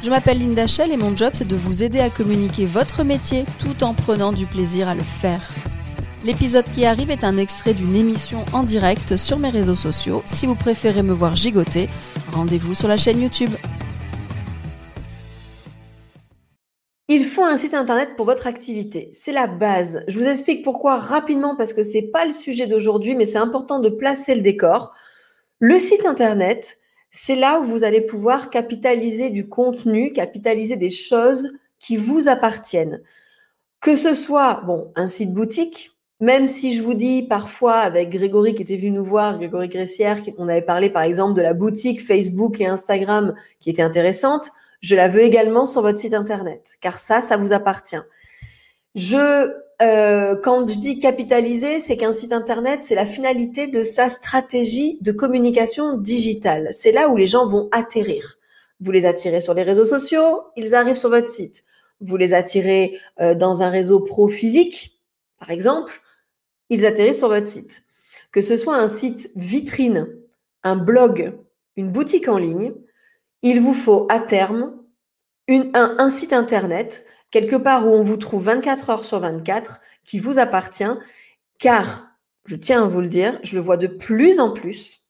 Je m'appelle Linda Shell et mon job c'est de vous aider à communiquer votre métier tout en prenant du plaisir à le faire. L'épisode qui arrive est un extrait d'une émission en direct sur mes réseaux sociaux. Si vous préférez me voir gigoter, rendez-vous sur la chaîne YouTube. Il faut un site internet pour votre activité. C'est la base. Je vous explique pourquoi rapidement parce que c'est pas le sujet d'aujourd'hui, mais c'est important de placer le décor. Le site internet, c'est là où vous allez pouvoir capitaliser du contenu, capitaliser des choses qui vous appartiennent. Que ce soit, bon, un site boutique, même si je vous dis parfois avec Grégory qui était venu nous voir, Grégory Gressière, on avait parlé par exemple de la boutique Facebook et Instagram qui était intéressante, je la veux également sur votre site internet, car ça, ça vous appartient. Je euh, quand je dis capitaliser, c'est qu'un site internet, c'est la finalité de sa stratégie de communication digitale. C'est là où les gens vont atterrir. Vous les attirez sur les réseaux sociaux, ils arrivent sur votre site. Vous les attirez euh, dans un réseau pro physique, par exemple, ils atterrissent sur votre site. Que ce soit un site vitrine, un blog, une boutique en ligne, il vous faut à terme une, un site internet quelque part où on vous trouve 24 heures sur 24, qui vous appartient, car, je tiens à vous le dire, je le vois de plus en plus,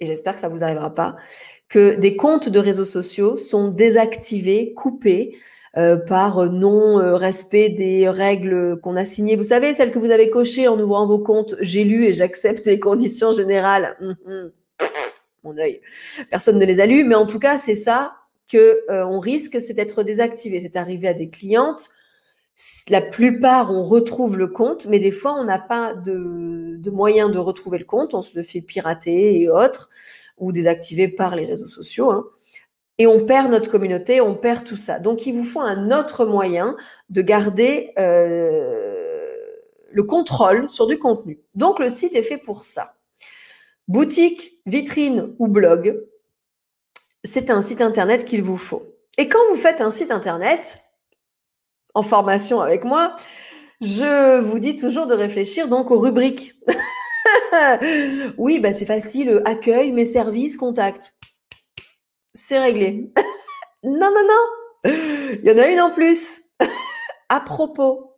et j'espère que ça ne vous arrivera pas, que des comptes de réseaux sociaux sont désactivés, coupés, euh, par non-respect des règles qu'on a signées. Vous savez, celles que vous avez cochées en ouvrant vos comptes, j'ai lu et j'accepte les conditions générales. Hum, hum. Mon œil. Personne ne les a lues, mais en tout cas, c'est ça que euh, on risque, c'est d'être désactivé. C'est arrivé à des clientes. La plupart, on retrouve le compte, mais des fois, on n'a pas de, de moyen de retrouver le compte. On se le fait pirater et autres, ou désactiver par les réseaux sociaux. Hein. Et on perd notre communauté, on perd tout ça. Donc, il vous faut un autre moyen de garder euh, le contrôle sur du contenu. Donc, le site est fait pour ça. Boutique, vitrine ou blog, c'est un site internet qu'il vous faut. Et quand vous faites un site internet, en formation avec moi, je vous dis toujours de réfléchir donc aux rubriques. oui, bah c'est facile, accueil, mes services, contact. C'est réglé. non, non, non. Il y en a une en plus. à propos,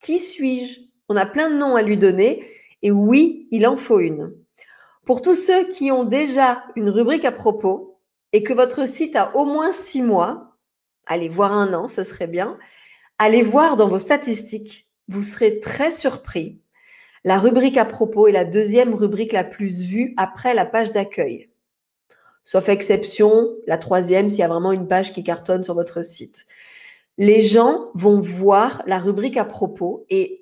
qui suis-je? On a plein de noms à lui donner. Et oui, il en faut une. Pour tous ceux qui ont déjà une rubrique à propos, et que votre site a au moins six mois, allez voir un an, ce serait bien, allez voir dans vos statistiques, vous serez très surpris. La rubrique à propos est la deuxième rubrique la plus vue après la page d'accueil. Sauf exception, la troisième, s'il y a vraiment une page qui cartonne sur votre site. Les gens vont voir la rubrique à propos et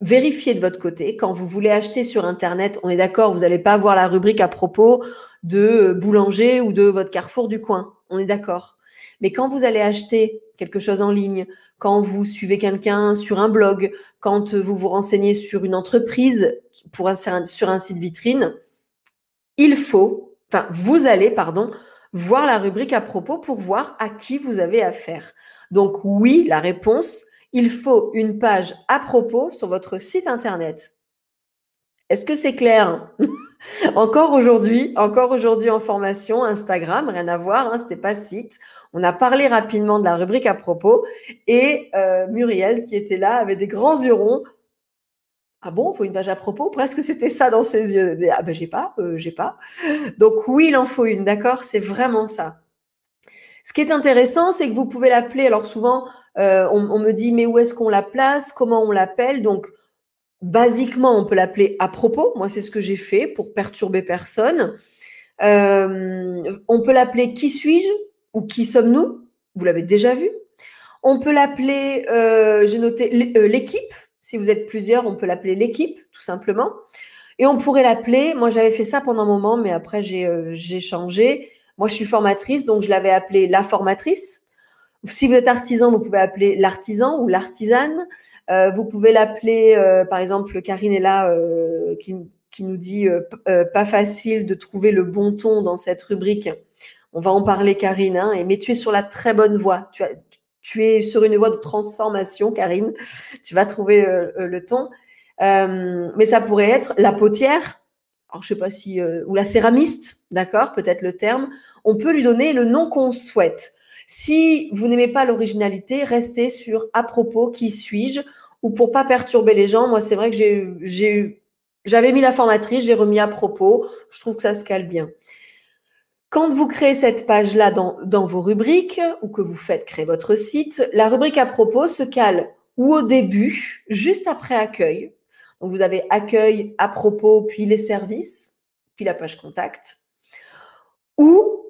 vérifier de votre côté. Quand vous voulez acheter sur Internet, on est d'accord, vous n'allez pas voir la rubrique à propos de boulanger ou de votre carrefour du coin. On est d'accord. Mais quand vous allez acheter quelque chose en ligne, quand vous suivez quelqu'un sur un blog, quand vous vous renseignez sur une entreprise pour sur un site vitrine, il faut, enfin, vous allez, pardon, voir la rubrique à propos pour voir à qui vous avez affaire. Donc oui, la réponse, il faut une page à propos sur votre site internet. Est-ce que c'est clair? Encore aujourd'hui, encore aujourd'hui en formation, Instagram, rien à voir, hein, c'était pas site. On a parlé rapidement de la rubrique à propos et euh, Muriel qui était là avait des grands yeux ronds. Ah bon, il faut une page à propos? Presque c'était ça dans ses yeux. Ah ben j'ai pas, euh, j'ai pas. Donc oui, il en faut une, d'accord? C'est vraiment ça. Ce qui est intéressant, c'est que vous pouvez l'appeler. Alors souvent, euh, on, on, me dit mais où est-ce qu'on la place? Comment on l'appelle Donc Basiquement, on peut l'appeler à propos. Moi, c'est ce que j'ai fait pour perturber personne. Euh, on peut l'appeler qui suis-je ou qui sommes-nous? Vous l'avez déjà vu. On peut l'appeler, euh, j'ai noté euh, l'équipe. Si vous êtes plusieurs, on peut l'appeler l'équipe, tout simplement. Et on pourrait l'appeler, moi j'avais fait ça pendant un moment, mais après j'ai changé. Moi je suis formatrice, donc je l'avais appelé la formatrice. Si vous êtes artisan, vous pouvez appeler l'artisan ou l'artisane. Euh, vous pouvez l'appeler, euh, par exemple, Karine est là, euh, qui, nous dit pas facile de trouver le bon ton dans cette rubrique. On va en parler, Karine, hein, mais tu es sur la très bonne voie. Tu es sur une voie de transformation, Karine. Tu vas trouver le ton. mais ça pourrait être la potière, alors je sais pas si, ou la céramiste, d'accord, peut-être le terme. On peut lui donner le nom qu'on souhaite. Si vous n'aimez pas l'originalité, restez sur à propos, qui suis-je Ou pour pas perturber les gens, moi c'est vrai que j'ai, j'avais mis la formatrice, j'ai remis à propos. Je trouve que ça se cale bien. Quand vous créez cette page-là dans, dans vos rubriques ou que vous faites créer votre site, la rubrique à propos se cale ou au début, juste après accueil. Donc vous avez accueil, à propos, puis les services, puis la page contact. Ou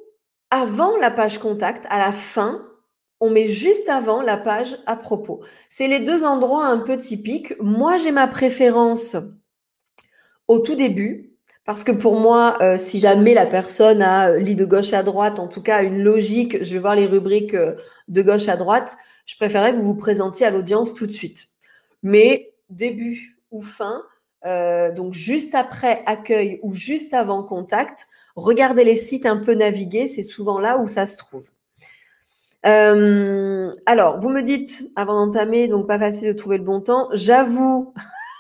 avant la page contact, à la fin, on met juste avant la page à propos. C'est les deux endroits un peu typiques. Moi, j'ai ma préférence au tout début, parce que pour moi, euh, si jamais la personne a euh, lit de gauche à droite, en tout cas une logique, je vais voir les rubriques euh, de gauche à droite, je préférerais que vous vous présentiez à l'audience tout de suite. Mais début ou fin, donc juste après accueil ou juste avant contact, Regardez les sites un peu naviguer, c'est souvent là où ça se trouve. Euh, alors, vous me dites, avant d'entamer, donc pas facile de trouver le bon temps, j'avoue,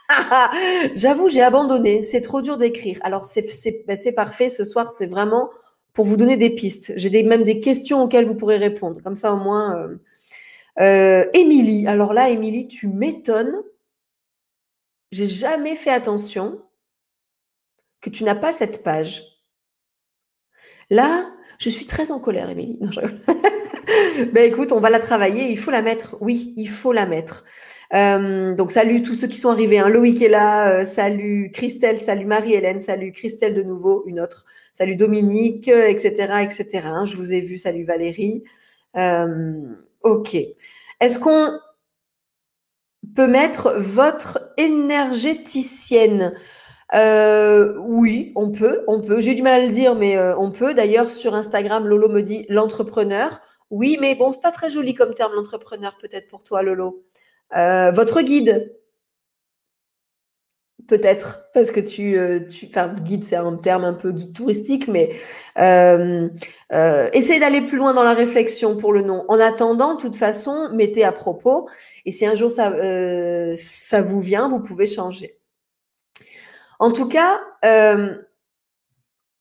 j'avoue, j'ai abandonné, c'est trop dur d'écrire. Alors, ben, c'est parfait, ce soir, c'est vraiment pour vous donner des pistes. J'ai même des questions auxquelles vous pourrez répondre. Comme ça, au moins. Euh, euh, Émilie, alors là, Émilie, tu m'étonnes. J'ai jamais fait attention que tu n'as pas cette page. Là, je suis très en colère, Émilie. ben écoute, on va la travailler. Il faut la mettre. Oui, il faut la mettre. Euh, donc salut tous ceux qui sont arrivés. Hein. Loïc est là. Euh, salut Christelle. Salut Marie-Hélène. Salut Christelle de nouveau. Une autre. Salut Dominique, etc., etc. Hein. Je vous ai vu. Salut Valérie. Euh, ok. Est-ce qu'on peut mettre votre énergéticienne? Euh, oui, on peut, on peut. J'ai du mal à le dire, mais euh, on peut. D'ailleurs, sur Instagram, Lolo me dit l'entrepreneur. Oui, mais bon, c'est pas très joli comme terme, l'entrepreneur, peut-être pour toi, Lolo. Euh, votre guide, peut-être, parce que tu, tu guide, c'est un terme un peu guide touristique, mais essayez d'aller plus loin dans la réflexion pour le nom. En attendant, de toute façon, mettez à propos, et si un jour ça, ça vous vient, vous pouvez changer. En tout cas, euh,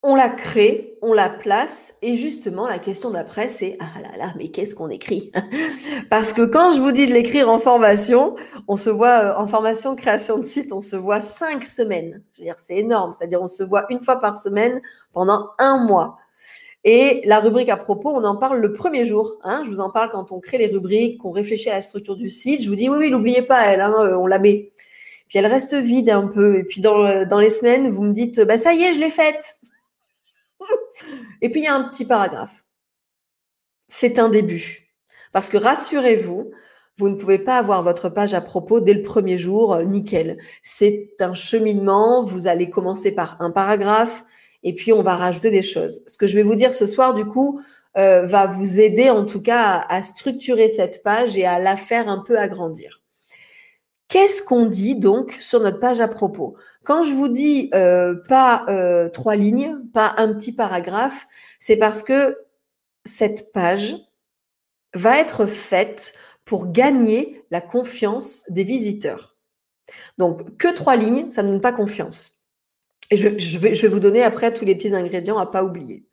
on la crée, on la place, et justement, la question d'après, c'est ah là là, mais qu'est-ce qu'on écrit? Parce que quand je vous dis de l'écrire en formation, on se voit euh, en formation création de site, on se voit cinq semaines. C'est énorme. C'est-à-dire, on se voit une fois par semaine pendant un mois. Et la rubrique à propos, on en parle le premier jour. Hein. je vous en parle quand on crée les rubriques, qu'on réfléchit à la structure du site. Je vous dis oui, oui, n'oubliez pas elle, hein, euh, on la met puis elle reste vide un peu. Et puis dans, dans les semaines, vous me dites, bah ça y est, je l'ai faite. Et puis il y a un petit paragraphe. C'est un début. Parce que rassurez-vous, vous ne pouvez pas avoir votre page à propos dès le premier jour, euh, nickel. C'est un cheminement, vous allez commencer par un paragraphe et puis on va rajouter des choses. Ce que je vais vous dire ce soir, du coup, euh, va vous aider en tout cas à, structurer cette page et à la faire un peu agrandir. Qu'est-ce qu'on dit donc sur notre page à propos? Quand je vous dis euh, pas euh, trois lignes, pas un petit paragraphe, c'est parce que cette page va être faite pour gagner la confiance des visiteurs. Donc, que trois lignes, ça ne donne pas confiance. Et je, vais, vous donner après tous les petits ingrédients à pas oublier.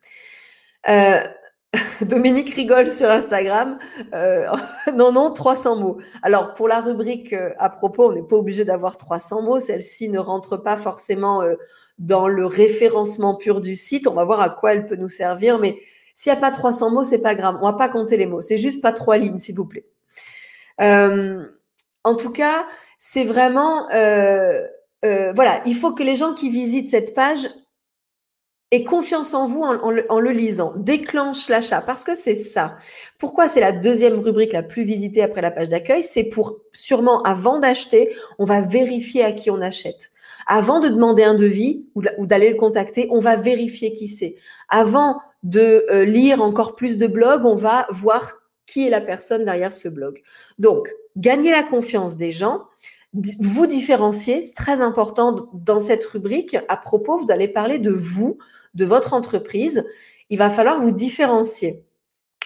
Euh, Dominique rigole sur Instagram. Euh, non, non, 300 mots. Alors, pour la rubrique euh, à propos, on n'est pas obligé d'avoir 300 mots. Celle-ci ne rentre pas forcément euh, dans le référencement pur du site. On va voir à quoi elle peut nous servir. Mais s'il n'y a pas 300 mots, c'est pas grave. On va pas compter les mots. C'est juste pas trois lignes, s'il vous plaît. en tout cas, c'est vraiment... voilà, il faut que les gens qui visitent cette page et confiance en vous en, le, lisant. Déclenche l'achat parce que c'est ça. Pourquoi c'est la deuxième rubrique la plus visitée après la page d'accueil? C'est pour sûrement avant d'acheter, on va vérifier à qui on achète. Avant de demander un devis ou, d'aller le contacter, on va vérifier qui c'est. Avant de euh, lire encore plus de blogs, on va voir qui est la personne derrière ce blog. Donc, gagner la confiance des gens, vous différencier, c'est très important dans cette rubrique. À propos, vous allez parler de vous, de votre entreprise. Il va falloir vous différencier.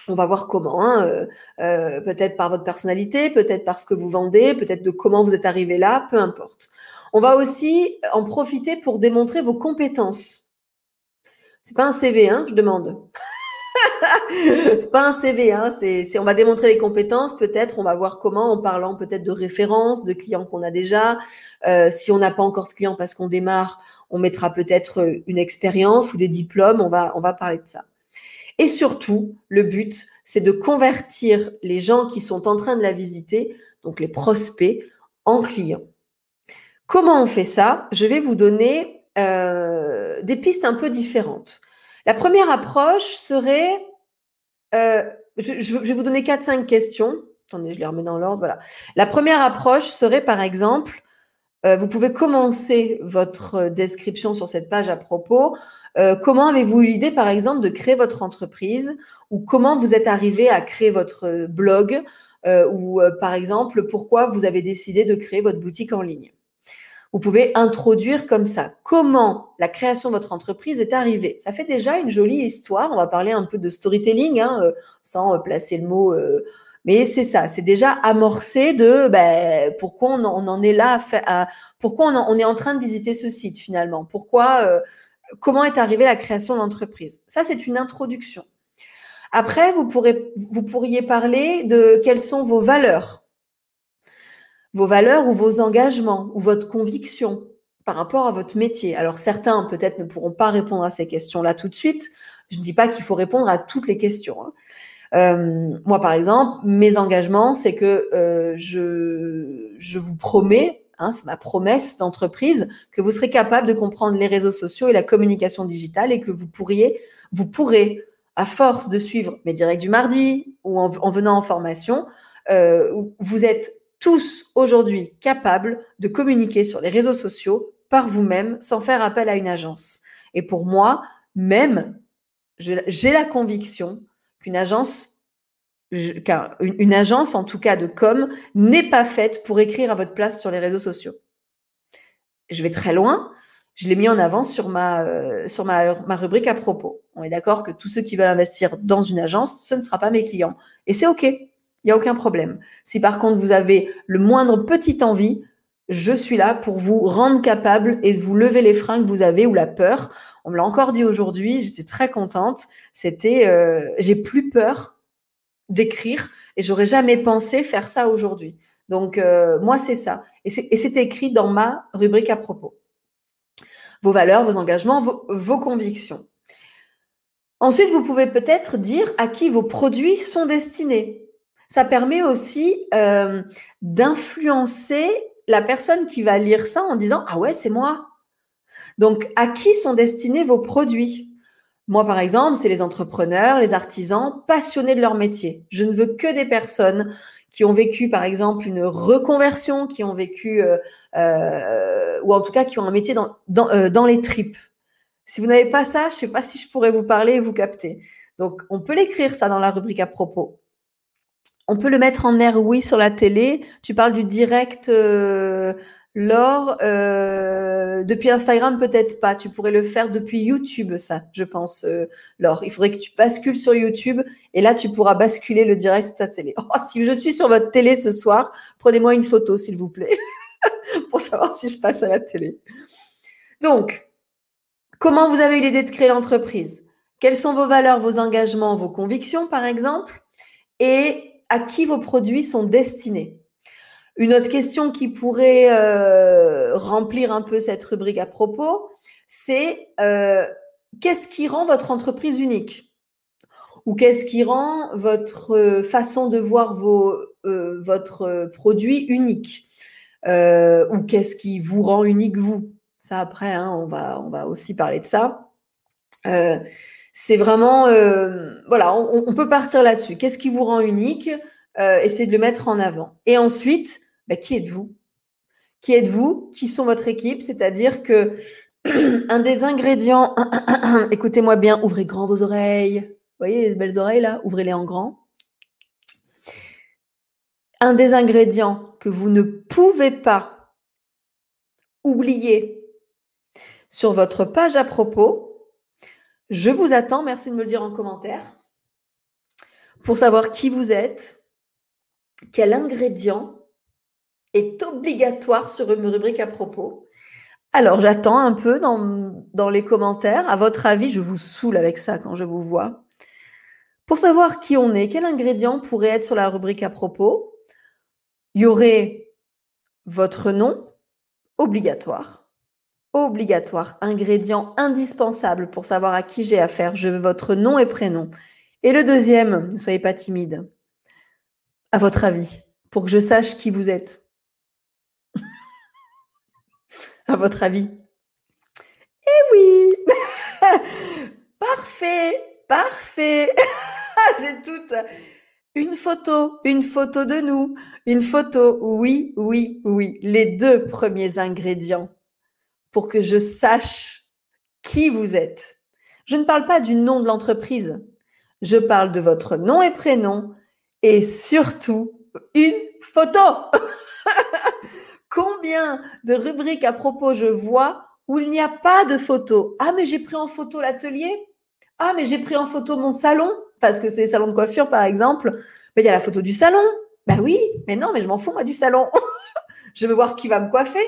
On va voir comment, hein, euh, euh, peut-être par votre personnalité, peut-être par ce que vous vendez, peut-être de comment vous êtes arrivé là, peu importe. On va aussi en profiter pour démontrer vos compétences. C'est pas un CV, hein, je demande. c'est pas un CV, hein, c'est, on va démontrer les compétences, peut-être, on va voir comment, en parlant peut-être de références, de clients qu'on a déjà. Euh, si on n'a pas encore de clients parce qu'on démarre, on mettra peut-être une expérience ou des diplômes, on va, parler de ça. Et surtout, le but, c'est de convertir les gens qui sont en train de la visiter, donc les prospects, en clients. Comment on fait ça? Je vais vous donner euh, des pistes un peu différentes. La première approche serait, euh, je, vais vous donner 4-5 questions. Attendez, je les remets dans l'ordre. La première approche serait, par exemple, euh, vous pouvez commencer votre description sur cette page à propos. comment avez-vous eu l'idée, par exemple, de créer votre entreprise ou comment vous êtes arrivé à créer votre blog ou, par exemple, pourquoi vous avez décidé de créer votre boutique en ligne? Vous pouvez introduire comme ça comment la création de votre entreprise est arrivée. Ça fait déjà une jolie histoire. On va parler un peu de storytelling, hein, euh, sans euh, placer le mot. Euh, mais c'est ça, c'est déjà amorcé de ben, pourquoi on en, est là, pourquoi on, est en train de visiter ce site finalement, pourquoi, comment est arrivée la création de l'entreprise? Ça, c'est une introduction. Après, vous pourriez parler de quelles sont vos valeurs vos valeurs ou vos engagements ou votre conviction par rapport à votre métier. Alors certains peut-être ne pourront pas répondre à ces questions-là tout de suite. Je ne dis pas qu'il faut répondre à toutes les questions. Hein. Euh, moi, par exemple, mes engagements, c'est que euh, je, je vous promets, hein, c'est ma promesse d'entreprise, que vous serez capable de comprendre les réseaux sociaux et la communication digitale et que vous pourriez, vous pourrez, à force de suivre mes directs du mardi ou en, en venant en formation, euh, vous êtes tous aujourd'hui capables de communiquer sur les réseaux sociaux par vous-même sans faire appel à une agence. Et pour moi, même, j'ai la conviction qu'une agence, une agence en tout cas de com, n'est pas faite pour écrire à votre place sur les réseaux sociaux. Je vais très loin. Je l'ai mis en avant sur ma, euh, sur ma, ma rubrique à propos. On est d'accord que tous ceux qui veulent investir dans une agence, ce ne sera pas mes clients. Et c'est OK. Il n'y a aucun problème. Si par contre vous avez le moindre petit envie, je suis là pour vous rendre capable et vous lever les freins que vous avez ou la peur. On me l'a encore dit aujourd'hui, j'étais très contente. C'était, euh, j'ai plus peur d'écrire et j'aurais jamais pensé faire ça aujourd'hui. Donc euh, moi c'est ça et c'est écrit dans ma rubrique à propos. Vos valeurs, vos engagements, vos convictions. Ensuite, vous pouvez peut-être dire à qui vos produits sont destinés ça permet aussi euh, d'influencer la personne qui va lire ça en disant Ah ouais, c'est moi. Donc, à qui sont destinés vos produits? Moi, par exemple, c'est les entrepreneurs, les artisans passionnés de leur métier. Je ne veux que des personnes qui ont vécu, par exemple, une reconversion, qui ont vécu, euh, euh, ou en tout cas qui ont un métier dans, dans, les tripes. Si vous n'avez pas ça, je ne sais pas si je pourrais vous parler et vous capter. Donc, on peut l'écrire ça dans la rubrique à propos. On peut le mettre en air, oui, sur la télé. Tu parles du direct, euh, Laure. Euh, depuis Instagram, peut-être pas. Tu pourrais le faire depuis YouTube, ça, je pense, euh, Laure. Il faudrait que tu bascules sur YouTube et là, tu pourras basculer le direct sur ta télé. Oh, si je suis sur votre télé ce soir, prenez-moi une photo, s'il vous plaît, pour savoir si je passe à la télé. Donc, comment vous avez eu l'idée de créer l'entreprise? Quelles sont vos valeurs, vos engagements, vos convictions, par exemple? Et à qui vos produits sont destinés? Une autre question qui pourrait euh, remplir un peu cette rubrique à propos, c'est euh, qu'est-ce qui rend votre entreprise unique? Ou qu'est-ce qui rend votre euh, façon de voir votre produit unique? Ou qu'est-ce qui vous rend unique vous? Ça après, hein, on, va, aussi parler de ça. C'est vraiment, voilà, on, peut partir là-dessus. Qu'est-ce qui vous rend unique? Euh, Essayez de le mettre en avant. Et ensuite, bah, qui êtes-vous? Qui êtes-vous? Qui sont votre équipe? C'est-à-dire que un des ingrédients, écoutez-moi bien, ouvrez grand vos oreilles. Vous voyez les belles oreilles là? Ouvrez-les en grand. un des ingrédients que vous ne pouvez pas oublier sur votre page à propos, je vous attends. Merci de me le dire en commentaire pour savoir qui vous êtes, quel ingrédient est obligatoire sur une rubrique à propos. Alors, j'attends un peu dans, les commentaires. À votre avis, je vous saoule avec ça quand je vous vois. Pour savoir qui on est, quel ingrédient pourrait être sur la rubrique à propos, il y aurait votre nom, obligatoire. Obligatoire, ingrédient indispensable pour savoir à qui j'ai affaire. Je veux votre nom et prénom. Et le deuxième, ne soyez pas timide. À votre avis, pour que je sache qui vous êtes. à votre avis. Eh oui. Parfait. Parfait. J'ai toute une photo, une photo de nous, une photo, oui, oui, oui, les deux premiers ingrédients pour que je sache qui vous êtes. Je ne parle pas du nom de l'entreprise, je parle de votre nom et prénom et surtout une photo. Combien de rubriques à propos je vois où il n'y a pas de photo? Ah, mais j'ai pris en photo l'atelier. Ah, mais j'ai pris en photo mon salon, parce que c'est salon de coiffure, par exemple. Mais il y a la photo du salon. Ben oui, mais non, mais je m'en fous, moi, du salon. je veux voir qui va me coiffer.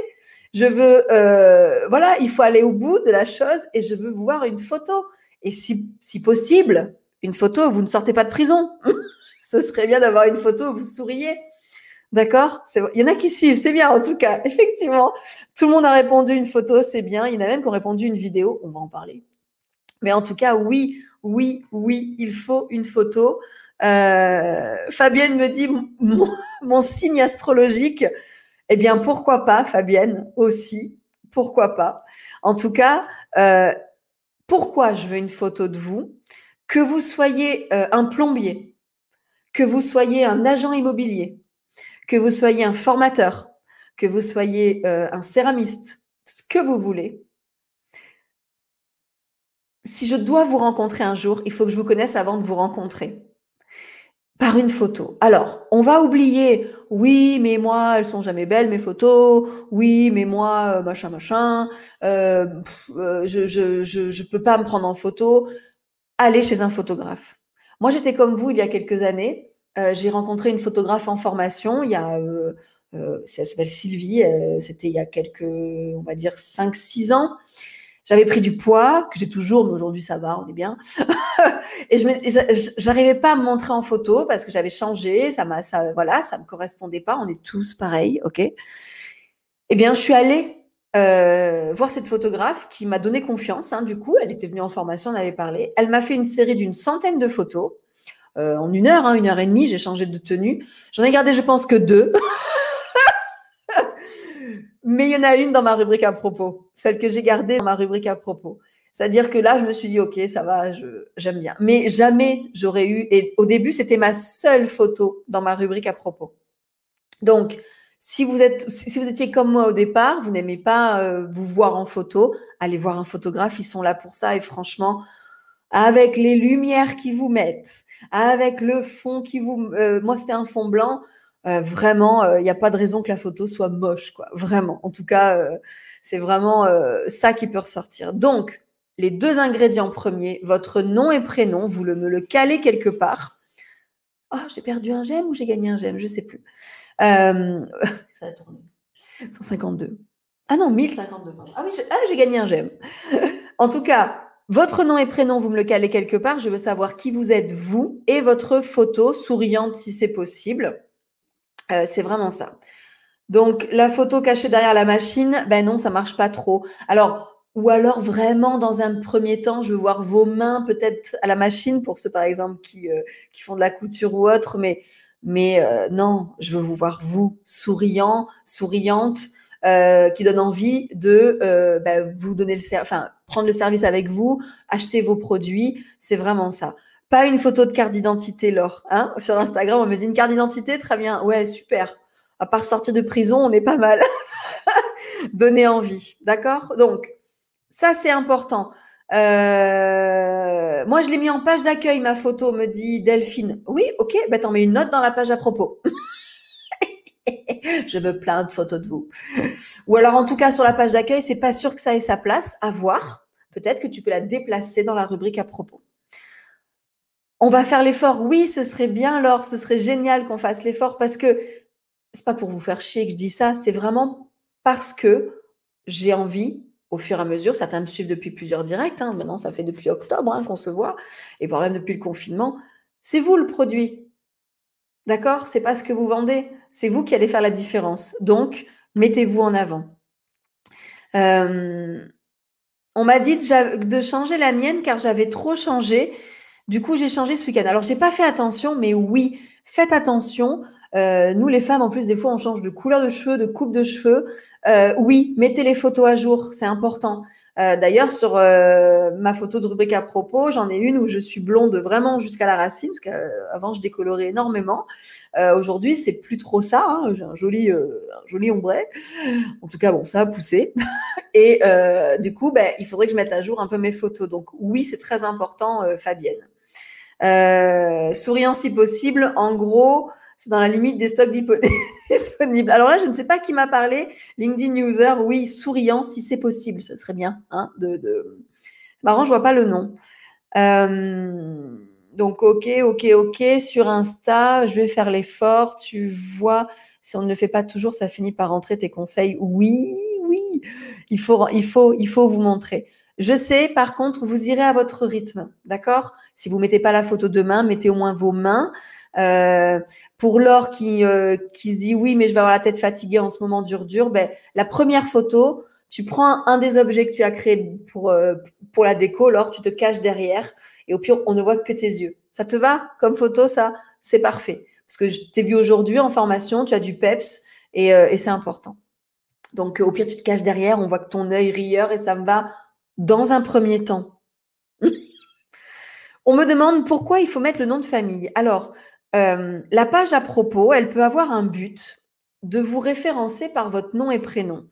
Je veux, euh, voilà, il faut aller au bout de la chose et je veux voir une photo. Et si possible, une photo, vous ne sortez pas de prison. Ce serait bien d'avoir une photo vous souriez. D'accord? Il y en a qui suivent, c'est bien en tout cas. Effectivement, tout le monde a répondu une photo, c'est bien. Il y en a même qui ont répondu une vidéo, on va en parler. Mais en tout cas, oui, oui, oui, il faut une photo. Euh, Fabienne me dit mon, signe astrologique. Eh bien, pourquoi pas, Fabienne aussi? Pourquoi pas? En tout cas, euh, pourquoi je veux une photo de vous? Que vous soyez euh, un plombier, que vous soyez un agent immobilier, que vous soyez un formateur, que vous soyez euh, un céramiste, ce que vous voulez, si je dois vous rencontrer un jour, il faut que je vous connaisse avant de vous rencontrer. Par une photo. Alors, on va oublier, oui, mais moi, elles sont jamais belles, mes photos. Oui, mais moi, euh, machin, machin. je, je, je, je peux pas me prendre en photo aller chez un photographe. Moi, j'étais comme vous il y a quelques années. Euh, j'ai rencontré une photographe en formation. Il y a, euh, euh, elle s'appelle Sylvie. C'était il y a quelques, on va dire, 5-6 ans. J'avais pris du poids, que j'ai toujours, mais aujourd'hui ça va, on est bien. et je j'arrivais pas à me montrer en photo parce que j'avais changé, ça m'a, ça, voilà, ça me correspondait pas. On est tous pareils, ok? Eh bien, je suis allée euh, voir cette photographe qui m'a donné confiance. Hein, du coup, elle était venue en formation, on avait parlé. Elle m'a fait une série d'une centaine de photos euh, en une heure, hein, une heure et demie. J'ai changé de tenue. J'en ai gardé, je pense, que deux. Mais il y en a une dans ma rubrique à propos, celle que j'ai gardée dans ma rubrique à propos. C'est-à-dire que là, je me suis dit, OK, ça va, j'aime bien. Mais jamais j'aurais eu, et au début, c'était ma seule photo dans ma rubrique à propos. Donc, si vous, êtes, si vous étiez comme moi au départ, vous n'aimez pas euh, vous voir en photo, allez voir un photographe, ils sont là pour ça. Et franchement, avec les lumières qui vous mettent, avec le fond qui vous... Euh, moi, c'était un fond blanc. Euh, vraiment, il n'y a pas de raison que la photo soit moche, quoi. Vraiment. En tout cas, c'est vraiment ça qui peut ressortir. Donc, les deux ingrédients premiers, votre nom et prénom, vous me le calez quelque part. Oh, j'ai perdu un j'aime ou j'ai gagné un j'aime, je ne sais plus. Euh, ça a tourné. 152. Ah non, 1052. Ah oui, ah, j'ai gagné un j'aime. en tout cas, votre nom et prénom, vous me le calez quelque part. Je veux savoir qui vous êtes, vous, et votre photo souriante si c'est possible. Euh, c'est vraiment ça. Donc, la photo cachée derrière la machine, ben non, ça marche pas trop. Alors, ou alors vraiment, dans un premier temps, je veux voir vos mains peut-être à la machine pour ceux, par exemple, qui, euh, qui font de la couture ou autre, mais mais euh, non, je veux vous voir, vous, souriant, souriante, euh, qui donne envie de euh, bah, vous donner le enfin, prendre le service avec vous, acheter vos produits. C'est vraiment ça. Pas une photo de carte d'identité, Laure. Hein Sur Instagram, on me dit une carte d'identité, très bien. Ouais, super. À part sortir de prison, on est pas mal. Donner envie. D'accord? Donc, ça, c'est important. Euh, moi, je l'ai mis en page d'accueil, ma photo, me dit Delphine. Oui, ok, bah t'en mets une note dans la page à propos. je veux plein de photos de vous. Ou alors, en tout cas, sur la page d'accueil, c'est pas sûr que ça ait sa place. À voir. Peut-être que tu peux la déplacer dans la rubrique à propos. On va faire l'effort. Oui, ce serait bien, Laure. Ce serait génial qu'on fasse l'effort parce que c'est pas pour vous faire chier que je dis ça. C'est vraiment parce que j'ai envie, au fur et à mesure, certains me suivent depuis plusieurs directs. Hein. maintenant, ça fait depuis octobre hein, qu'on se voit, et voire même depuis le confinement. C'est vous le produit. D'accord? C'est pas ce que vous vendez. C'est vous qui allez faire la différence. Donc, mettez-vous en avant. Euh, on m'a dit de changer la mienne car j'avais trop changé. Du coup, j'ai changé ce week-end. Alors, j'ai pas fait attention, mais oui, faites attention. Euh, nous, les femmes, en plus, des fois, on change de couleur de cheveux, de coupe de cheveux. Euh, oui, mettez les photos à jour, c'est important. Euh, d'ailleurs, sur ma photo de rubrique à propos, j'en ai une où je suis blonde vraiment jusqu'à la racine, parce qu'avant, je décolorais énormément. Aujourd'hui, c'est plus trop ça. Hein. J'ai un joli, un joli ombré. En tout cas, bon, ça a poussé. Et du coup, ben, il faudrait que je mette à jour un peu mes photos. Donc, oui, c'est très important, Fabienne. souriant si possible, en gros, c'est dans la limite des stocks disponibles. Alors là, je ne sais pas qui m'a parlé. LinkedIn user, oui, souriant si c'est possible, ce serait bien. Hein, de, C'est marrant, je vois pas le nom. Euh, donc, ok, ok, ok. Sur Insta, je vais faire l'effort. Tu vois, si on ne le fait pas toujours, ça finit par rentrer tes conseils. Oui, oui, il faut, il faut, il faut vous montrer. Je sais, par contre, vous irez à votre rythme, d'accord? Si vous mettez pas la photo de main, mettez au moins vos mains. Euh, pour Laure qui, euh, qui se dit oui, mais je vais avoir la tête fatiguée en ce moment dur dur, ben, la première photo, tu prends un des objets que tu as créé pour, euh, pour la déco, Laure, tu te caches derrière et au pire, on ne voit que tes yeux. Ça te va comme photo, ça? C'est parfait. Parce que je t'ai vu aujourd'hui en formation, tu as du peps et, et c'est important. Donc, au pire, tu te caches derrière, on voit que ton œil rieur et ça me va dans un premier temps. on me demande pourquoi il faut mettre le nom de famille. Alors, euh, la page à propos, elle peut avoir un but de vous référencer par votre nom et prénom.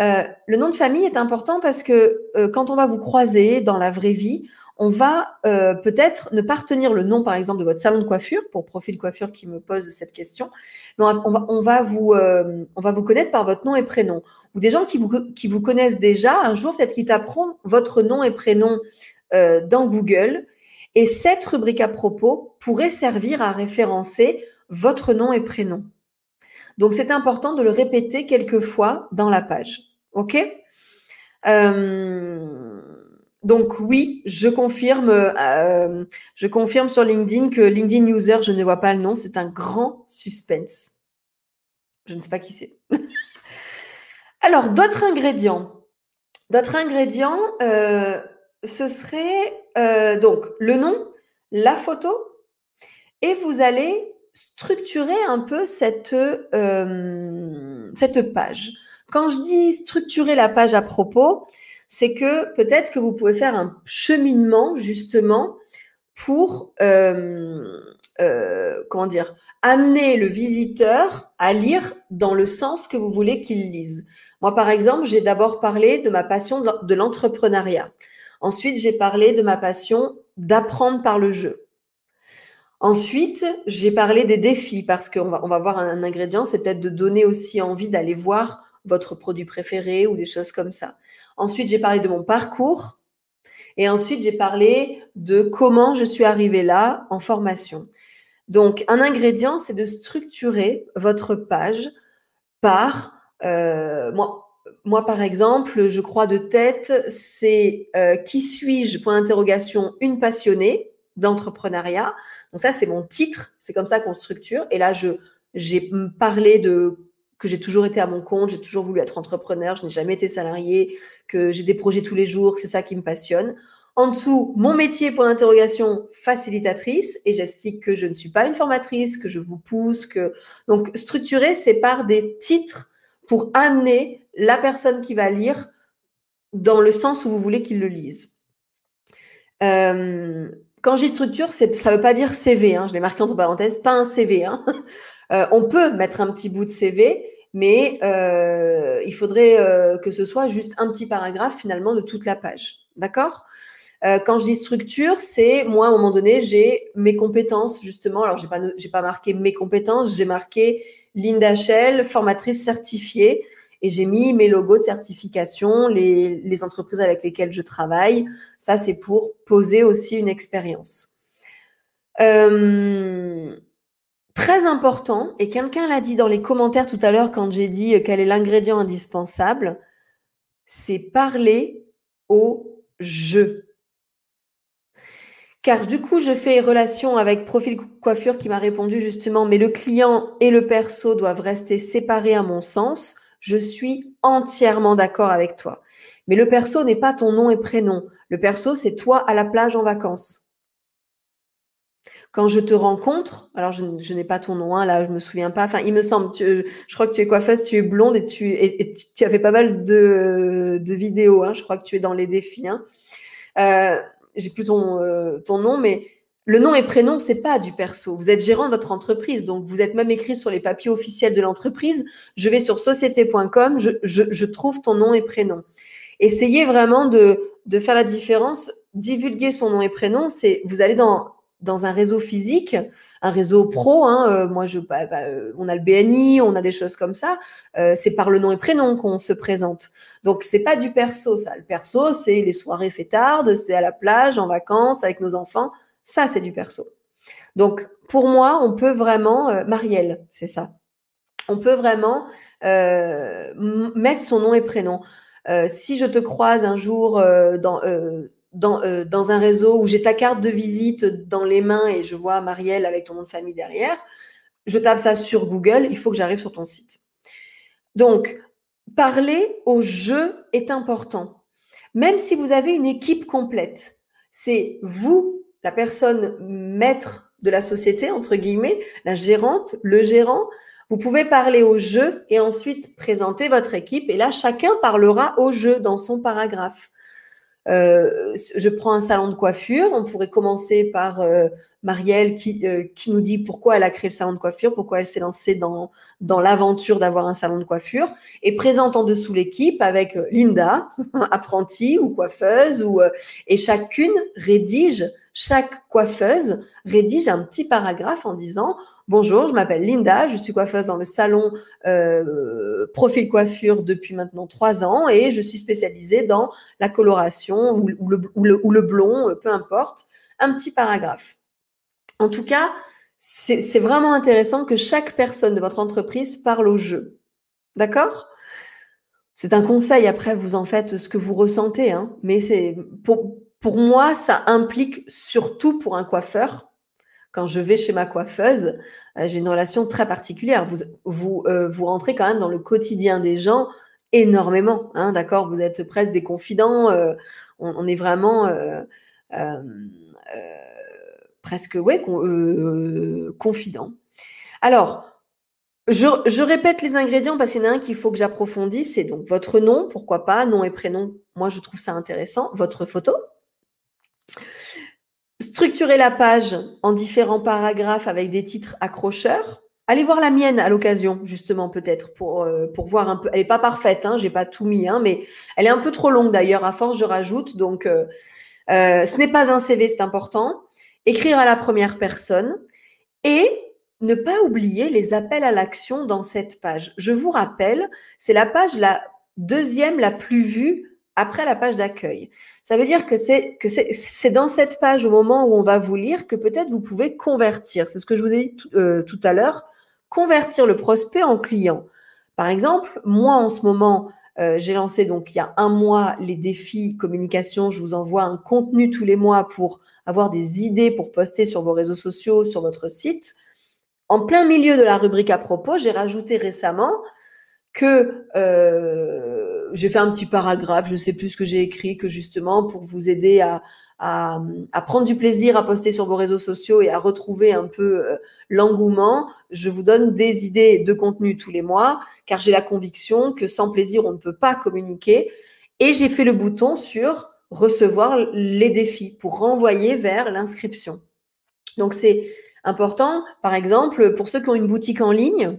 Euh, le nom de famille est important parce que euh, quand on va vous croiser dans la vraie vie, on va peut-être ne pas retenir le nom, par exemple, de votre salon de coiffure, pour Profil Coiffure qui me pose cette question, on va, vous, connaître par votre nom et prénom. Ou des gens qui vous, qui vous connaissent déjà, un jour, peut-être qu'ils t'apprennent votre nom et prénom dans Google et cette rubrique à propos pourrait servir à référencer votre nom et prénom. Donc, c'est important de le répéter quelques fois dans la page. OK? Euh, donc oui, je confirme, euh, je confirme sur LinkedIn que LinkedIn User, je ne vois pas le nom, c'est un grand suspense. Je ne sais pas qui c'est. Alors, d'autres ingrédients. D'autres ingrédients, euh, ce serait euh, donc le nom, la photo, et vous allez structurer un peu cette, euh, cette page. Quand je dis structurer la page à propos, c'est que peut-être que vous pouvez faire un cheminement justement pour euh, comment dire amener le visiteur à lire dans le sens que vous voulez qu'il lise. Moi, par exemple, j'ai d'abord parlé de ma passion de l'entrepreneuriat. Ensuite, j'ai parlé de ma passion d'apprendre par le jeu. Ensuite, j'ai parlé des défis parce qu'on va, on va voir un, ingrédient, c'est peut-être de donner aussi envie d'aller voir votre produit préféré ou des choses comme ça. Ensuite, j'ai parlé de mon parcours. Et ensuite, j'ai parlé de comment je suis arrivée là en formation. Donc, un ingrédient, c'est de structurer votre page par, euh, moi, moi, par exemple, je crois de tête, c'est euh, qui suis-je Point d'interrogation, une passionnée d'entrepreneuriat. Donc ça, c'est mon titre. C'est comme ça qu'on structure. Et là, je j'ai parlé de que j'ai toujours été à mon compte, j'ai toujours voulu être entrepreneur, je n'ai jamais été salarié, que j'ai des projets tous les jours, c'est ça qui me passionne. En dessous, mon métier, point d'interrogation, facilitatrice, et j'explique que je ne suis pas une formatrice, que je vous pousse, que donc structurer, c'est par des titres pour amener la personne qui va lire dans le sens où vous voulez qu'il le lise. Euh, quand j'ai structure, ça ne veut pas dire CV, hein, je l'ai marqué entre parenthèses, pas un CV. Hein. Euh, on peut mettre un petit bout de CV, mais euh, il faudrait que ce soit juste un petit paragraphe finalement de toute la page. D'accord? Quand je dis structure, c'est moi à un moment donné, j'ai mes compétences justement. Alors j'ai pas pas marqué mes compétences, j'ai marqué Linda Shell, formatrice certifiée. Et j'ai mis mes logos de certification, les, entreprises avec lesquelles je travaille. Ça, c'est pour poser aussi une expérience. Euh, très important, et quelqu'un l'a dit dans les commentaires tout à l'heure quand j'ai dit quel est l'ingrédient indispensable, c'est parler au jeu. Car du coup, je fais relation avec Profil Coiffure qui m'a répondu justement, mais le client et le perso doivent rester séparés à mon sens. Je suis entièrement d'accord avec toi. Mais le perso n'est pas ton nom et prénom. Le perso, c'est toi à la plage en vacances. Quand je te rencontre, alors je, n'ai pas ton nom, hein, là, je me souviens pas. Enfin, il me semble, je crois que tu es coiffeuse, tu es blonde et tu, as fait pas mal de, vidéos. Hein, je crois que tu es dans les défis. Hein. Euh, j'ai plus ton, euh, ton nom, mais le nom et prénom, c'est pas du perso. Vous êtes gérant de votre entreprise, donc vous êtes même écrit sur les papiers officiels de l'entreprise. Je vais sur société.com, je, trouve ton nom et prénom. Essayez vraiment de, faire la différence. Divulguer son nom et prénom, c'est vous allez dans, dans un réseau physique, un réseau pro. Hein, euh, moi, bah, bah, euh, on a le BNI, on a des choses comme ça. Euh, c'est par le nom et prénom qu'on se présente. Donc, c'est pas du perso, ça. Le perso, c'est les soirées fêtardes, c'est à la plage, en vacances, avec nos enfants. Ça, c'est du perso. Donc, pour moi, on peut vraiment, Marielle, c'est ça. On peut vraiment mettre son nom et prénom. si je te croise un jour dans euh, dans un réseau où j'ai ta carte de visite dans les mains et je vois Marielle avec ton nom de famille derrière, je tape ça sur Google, il faut que j'arrive sur ton site. Donc, parler au jeu est important. Même si vous avez une équipe complète, c'est vous, la personne maître de la société, entre guillemets, la gérante, le gérant, vous pouvez parler au jeu et ensuite présenter votre équipe. Et là, chacun parlera au jeu dans son paragraphe. Euh, je prends un salon de coiffure. On pourrait commencer par euh, Marielle qui, euh, qui nous dit pourquoi elle a créé le salon de coiffure, pourquoi elle s'est lancée dans, dans l'aventure d'avoir un salon de coiffure, et présente en dessous l'équipe avec Linda, apprentie ou coiffeuse, ou, et chacune rédige, chaque coiffeuse rédige un petit paragraphe en disant Bonjour, je m'appelle Linda, je suis coiffeuse dans le salon euh, Profil Coiffure depuis maintenant trois ans et je suis spécialisée dans la coloration ou, le, ou, le, blond, euh, peu importe, un petit paragraphe. En tout cas, c'est vraiment intéressant que chaque personne de votre entreprise parle au jeu. D'accord? C'est un conseil, après vous en faites ce que vous ressentez, hein, mais c'est pour, pour moi, ça implique surtout pour un coiffeur quand je vais chez ma coiffeuse, euh, j'ai une relation très particulière. Vous, vous, euh, vous rentrez quand même dans le quotidien des gens énormément, hein, d'accord? Vous êtes presque des confidents. Euh, on, est vraiment presque, ouais, confidents. Alors, je, je, répète les ingrédients parce qu'il y en a un qu'il faut que j'approfondisse. C'est donc votre nom, pourquoi pas, nom et prénom. Moi, je trouve ça intéressant. Votre photo, structurer la page en différents paragraphes avec des titres accrocheurs. Allez voir la mienne à l'occasion, justement, peut-être, pour, euh, voir un peu. Elle n'est pas parfaite, hein, j'ai pas tout mis, hein, mais elle est un peu trop longue d'ailleurs. À force, je rajoute. Donc, euh, euh, ce n'est pas un CV, c'est important. Écrire à la première personne et ne pas oublier les appels à l'action dans cette page. Je vous rappelle, c'est la page la deuxième la plus vue après la page d'accueil. Ça veut dire que c'est dans cette page au moment où on va vous lire que peut-être vous pouvez convertir. C'est ce que je vous ai dit euh, tout, à l'heure, convertir le prospect en client. Par exemple, moi en ce moment, euh, j'ai lancé donc il y a un mois les défis communication. Je vous envoie un contenu tous les mois pour avoir des idées pour poster sur vos réseaux sociaux, sur votre site. En plein milieu de la rubrique à propos, j'ai rajouté récemment que euh, j'ai fait un petit paragraphe, je ne sais plus ce que j'ai écrit, que justement pour vous aider à, prendre du plaisir à poster sur vos réseaux sociaux et à retrouver un peu euh, l'engouement, je vous donne des idées de contenu tous les mois, car j'ai la conviction que sans plaisir, on ne peut pas communiquer. Et j'ai fait le bouton sur recevoir les défis pour renvoyer vers l'inscription. Donc c'est important, par exemple, pour ceux qui ont une boutique en ligne,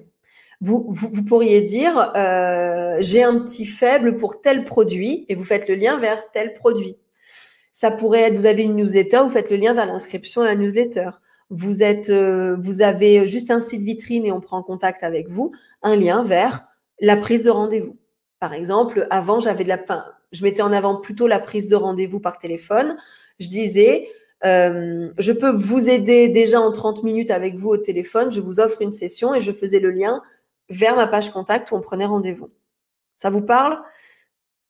vous, vous, pourriez dire euh, j'ai un petit faible pour tel produit et vous faites le lien vers tel produit. Ça pourrait être vous avez une newsletter, vous faites le lien vers l'inscription à la newsletter. vous êtes, euh, vous avez juste un site vitrine et on prend contact avec vous, un lien vers la prise de rendez-vous. Par exemple, avant, j'avais de la, fin, je mettais en avant plutôt la prise de rendez-vous par téléphone. Je disais, euh, je peux vous aider déjà en 30 minutes avec vous au téléphone. Je vous offre une session et je faisais le lien vers ma page contact où on prenait rendez-vous. Ça vous parle?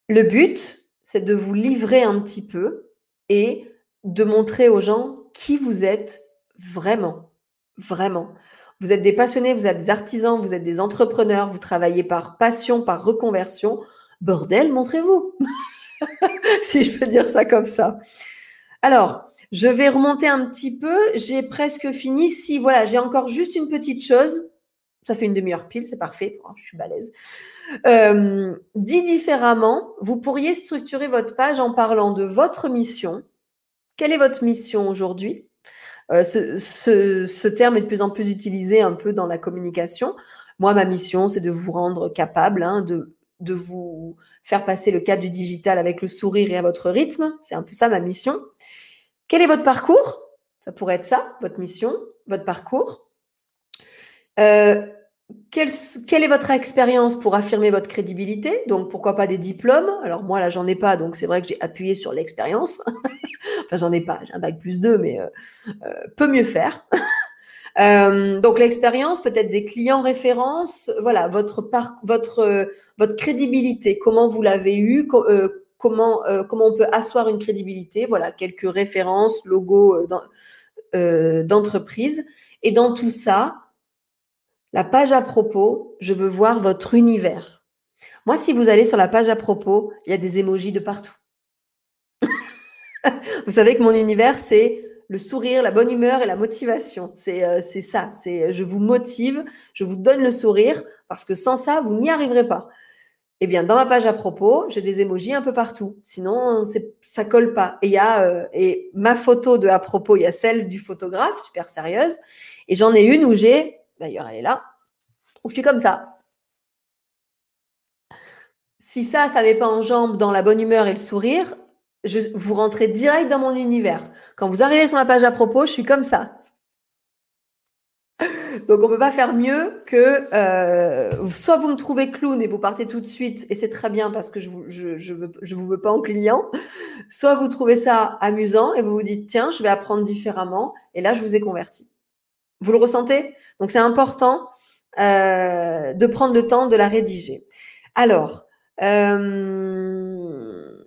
Le but, c'est de vous livrer un petit peu et de montrer aux gens qui vous êtes vraiment. Vraiment. Vous êtes des passionnés, vous êtes des artisans, vous êtes des entrepreneurs, vous travaillez par passion, par reconversion. Bordel, montrez-vous. si je peux dire ça comme ça. Alors, je vais remonter un petit peu. J'ai presque fini. Si, voilà, j'ai encore juste une petite chose. Ça fait une demi-heure pile, c'est parfait. Oh, je suis balèze. Euh, dit différemment, vous pourriez structurer votre page en parlant de votre mission. Quelle est votre mission aujourd'hui? Euh, ce, terme est de plus en plus utilisé un peu dans la communication. Moi, ma mission, c'est de vous rendre capable hein, de, de vous faire passer le cap du digital avec le sourire et à votre rythme. C'est un peu ça ma mission. Quel est votre parcours? Ça pourrait être ça, votre mission, votre parcours. Euh, quelle, est votre expérience pour affirmer votre crédibilité? Donc, pourquoi pas des diplômes? Alors, moi, là, j'en ai pas, donc c'est vrai que j'ai appuyé sur l'expérience. enfin, j'en ai pas, j'ai un bac plus 2, mais euh, euh, peut mieux faire. Euh, donc, l'expérience, peut-être des clients références, voilà, votre, votre, votre crédibilité, comment vous l'avez eu, comment, comment on peut asseoir une crédibilité, voilà, quelques références, logos d'entreprise. Et dans tout ça, la page à propos, je veux voir votre univers. Moi, si vous allez sur la page à propos, il y a des émojis de partout. vous savez que mon univers, c'est le sourire, la bonne humeur et la motivation. C'est euh, ça. C'est je vous motive, je vous donne le sourire parce que sans ça, vous n'y arriverez pas. Eh bien, dans ma page à propos, j'ai des émojis un peu partout. Sinon, ça colle pas. Il euh, et ma photo de à propos, il y a celle du photographe, super sérieuse. Et j'en ai une où j'ai D'ailleurs, elle est là. Où je suis comme ça. Si ça, ça ne pas en jambe dans la bonne humeur et le sourire, vous rentrez direct dans mon univers. Quand vous arrivez sur ma page à propos, je suis comme ça. Donc on ne peut pas faire mieux que euh, soit vous me trouvez clown et vous partez tout de suite et c'est très bien parce que je ne veux, vous veux pas en client, soit vous trouvez ça amusant et vous vous dites tiens je vais apprendre différemment et là je vous ai converti. Vous le ressentez? Donc c'est important euh, de prendre le temps de la rédiger. Alors, euh,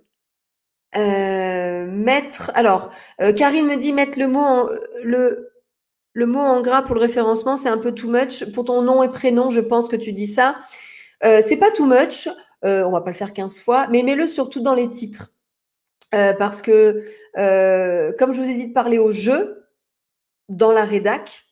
euh, mettre. Alors, Karine me dit mettre le mot en, le le mot en gras pour le référencement, c'est un peu too much. Pour ton nom et prénom, je pense que tu dis ça. c'est pas too much. on va pas le faire 15 fois, mais mets-le surtout dans les titres. parce que, comme je vous ai dit de parler au jeu, dans la rédac,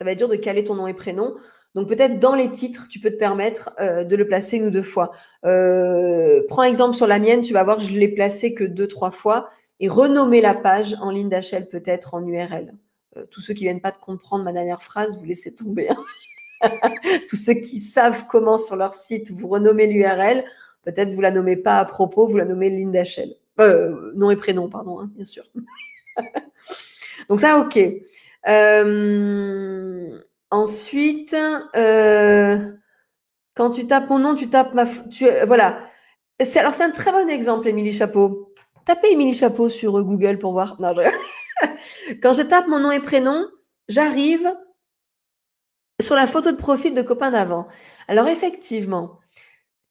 ça va être dur de caler ton nom et prénom. Donc peut-être dans les titres, tu peux te permettre euh, de le placer une ou deux fois. Euh, prends exemple sur la mienne, tu vas voir, je l'ai placé que deux, trois fois. Et renommer la page en ligne d'HL peut-être en URL. Euh, tous ceux qui viennent pas de comprendre ma dernière phrase, vous laissez tomber. Hein. tous ceux qui savent comment sur leur site vous renommez l'URL, peut-être vous la nommez pas à propos, vous la nommez ligne d'HL. nom et prénom, pardon, hein, bien sûr. Donc ça, ok. Euh, ensuite, euh, quand tu tapes mon nom, tu tapes ma. Tu, euh, voilà. Alors, c'est un très bon exemple, Émilie Chapeau. Tapez Émilie Chapeau sur Google pour voir. Non, quand je tape mon nom et prénom, j'arrive sur la photo de profil de copain d'avant. Alors, effectivement,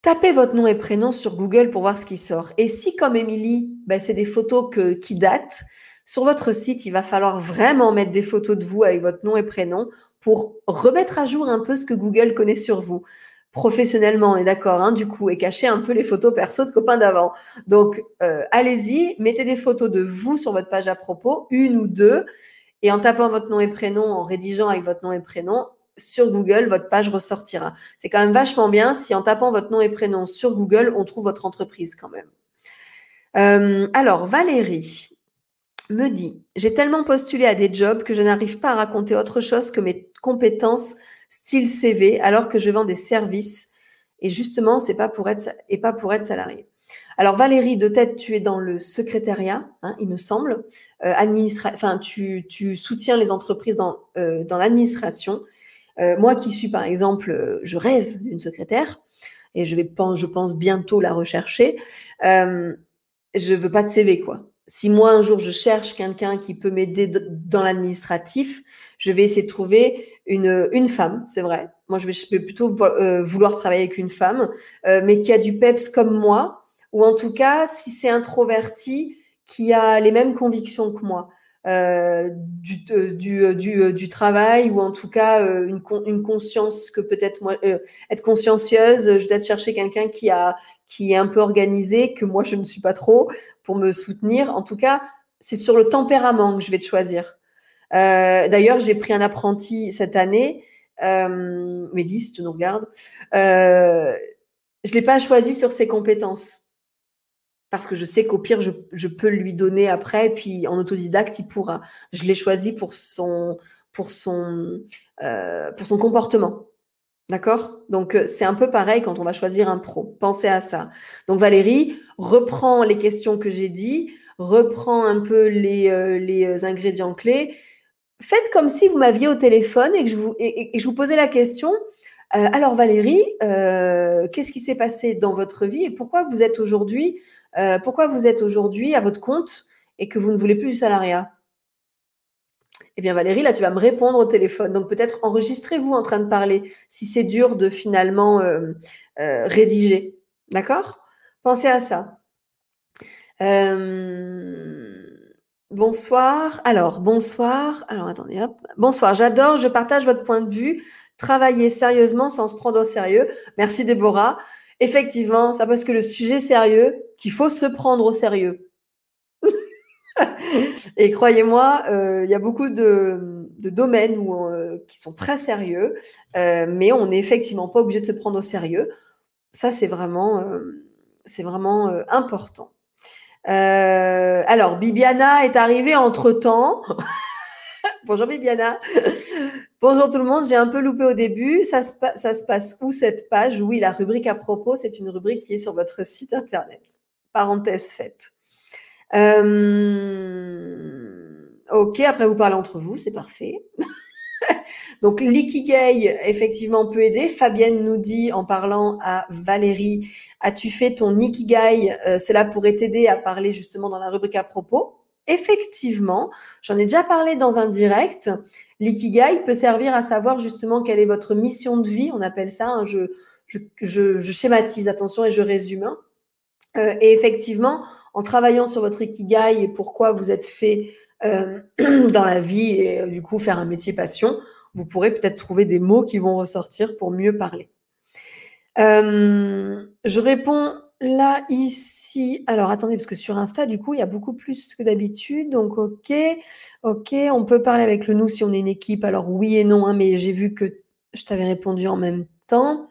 tapez votre nom et prénom sur Google pour voir ce qui sort. Et si, comme Émilie, ben, c'est des photos qui datent, sur votre site, il va falloir vraiment mettre des photos de vous avec votre nom et prénom pour remettre à jour un peu ce que Google connaît sur vous. Professionnellement, on est d'accord, hein, du coup, et cacher un peu les photos perso de copains d'avant. Donc, euh, allez-y, mettez des photos de vous sur votre page à propos, une ou deux, et en tapant votre nom et prénom, en rédigeant avec votre nom et prénom, sur Google, votre page ressortira. C'est quand même vachement bien si en tapant votre nom et prénom sur Google, on trouve votre entreprise quand même. Euh, alors, Valérie, me dit J'ai tellement postulé à des jobs que je n'arrive pas à raconter autre chose que mes compétences style CV alors que je vends des services et justement, c'est pas pour être et pas pour être salarié. Alors Valérie, de tête, tu es dans le secrétariat, hein, il me semble. Euh, enfin, tu, soutiens les entreprises dans, euh, dans l'administration. Euh, moi qui suis, par exemple, je rêve d'une secrétaire et je, vais, je pense bientôt la rechercher. je veux pas de CV, quoi. Si moi, un jour, je cherche quelqu'un qui peut m'aider dans l'administratif, je vais essayer de trouver une, une femme, c'est vrai. Moi, je vais, je vais plutôt vouloir travailler avec une femme, mais qui a du peps comme moi, ou en tout cas, si c'est introverti, qui a les mêmes convictions que moi. Euh, du, euh, du, euh, du, du, travail ou en tout cas une, une conscience que peut-être moi être consciencieuse je vais peut-être chercher quelqu'un qui a qui est un peu organisé que moi je ne suis pas trop pour me soutenir. En tout cas c'est sur le tempérament que je vais te choisir. D'ailleurs j'ai pris un apprenti cette année. Euh, Mélisse tu nous regardes. Euh, je l'ai pas choisi sur ses compétences parce que je sais qu'au pire, je, peux lui donner après, et puis en autodidacte, il pourra. Je l'ai choisi pour son, pour son, euh, pour son comportement. D'accord? Donc, euh, c'est un peu pareil quand on va choisir un pro. Pensez à ça. Donc, Valérie, reprends les questions que j'ai dit, reprends un peu les, euh, les ingrédients clés. Faites comme si vous m'aviez au téléphone et que je vous, et, je vous posais la question. alors, Valérie, qu'est-ce qui s'est passé dans votre vie et pourquoi vous êtes aujourd'hui euh, pourquoi vous êtes aujourd'hui à votre compte et que vous ne voulez plus du salariat? Eh bien, Valérie, là, tu vas me répondre au téléphone. Donc, peut-être enregistrez-vous en train de parler si c'est dur de finalement euh, euh, rédiger. D'accord? Pensez à ça. bonsoir. Alors, bonsoir. Alors, attendez, hop. Bonsoir. J'adore, je partage votre point de vue. Travailler sérieusement sans se prendre au sérieux. Merci, Déborah effectivement, c'est parce que le sujet est sérieux qu'il faut se prendre au sérieux. et croyez-moi, euh, il y a beaucoup de, domaines où, euh, qui sont très sérieux, euh, mais on n'est effectivement pas obligé de se prendre au sérieux. Ça, c'est vraiment, c'est vraiment important. alors, Bibiana est arrivée entre-temps. Bonjour Bibiana. Bonjour tout le monde, j'ai un peu loupé au début. Ça se, passe où cette page? Oui, la rubrique à propos, c'est une rubrique qui est sur votre site internet. Parenthèse faite. Euh, ok, après vous parlez entre vous, c'est parfait. Donc l'ikigai, effectivement, peut aider. Fabienne nous dit en parlant à Valérie, as-tu fait ton ikigai euh, Cela pourrait t'aider à parler justement dans la rubrique à propos. Effectivement, j'en ai déjà parlé dans un direct. L'ikigai peut servir à savoir justement quelle est votre mission de vie, on appelle ça, hein, je, je, schématise, attention, et je résume. Hein. Euh, et effectivement, en travaillant sur votre ikigai et pourquoi vous êtes fait euh, dans la vie et euh, du coup faire un métier passion, vous pourrez peut-être trouver des mots qui vont ressortir pour mieux parler. je réponds là, ici. Alors, attendez, parce que sur Insta, du coup, il y a beaucoup plus que d'habitude. Donc, OK. OK. On peut parler avec le nous si on est une équipe. Alors, oui et non, hein, mais j'ai vu que je t'avais répondu en même temps.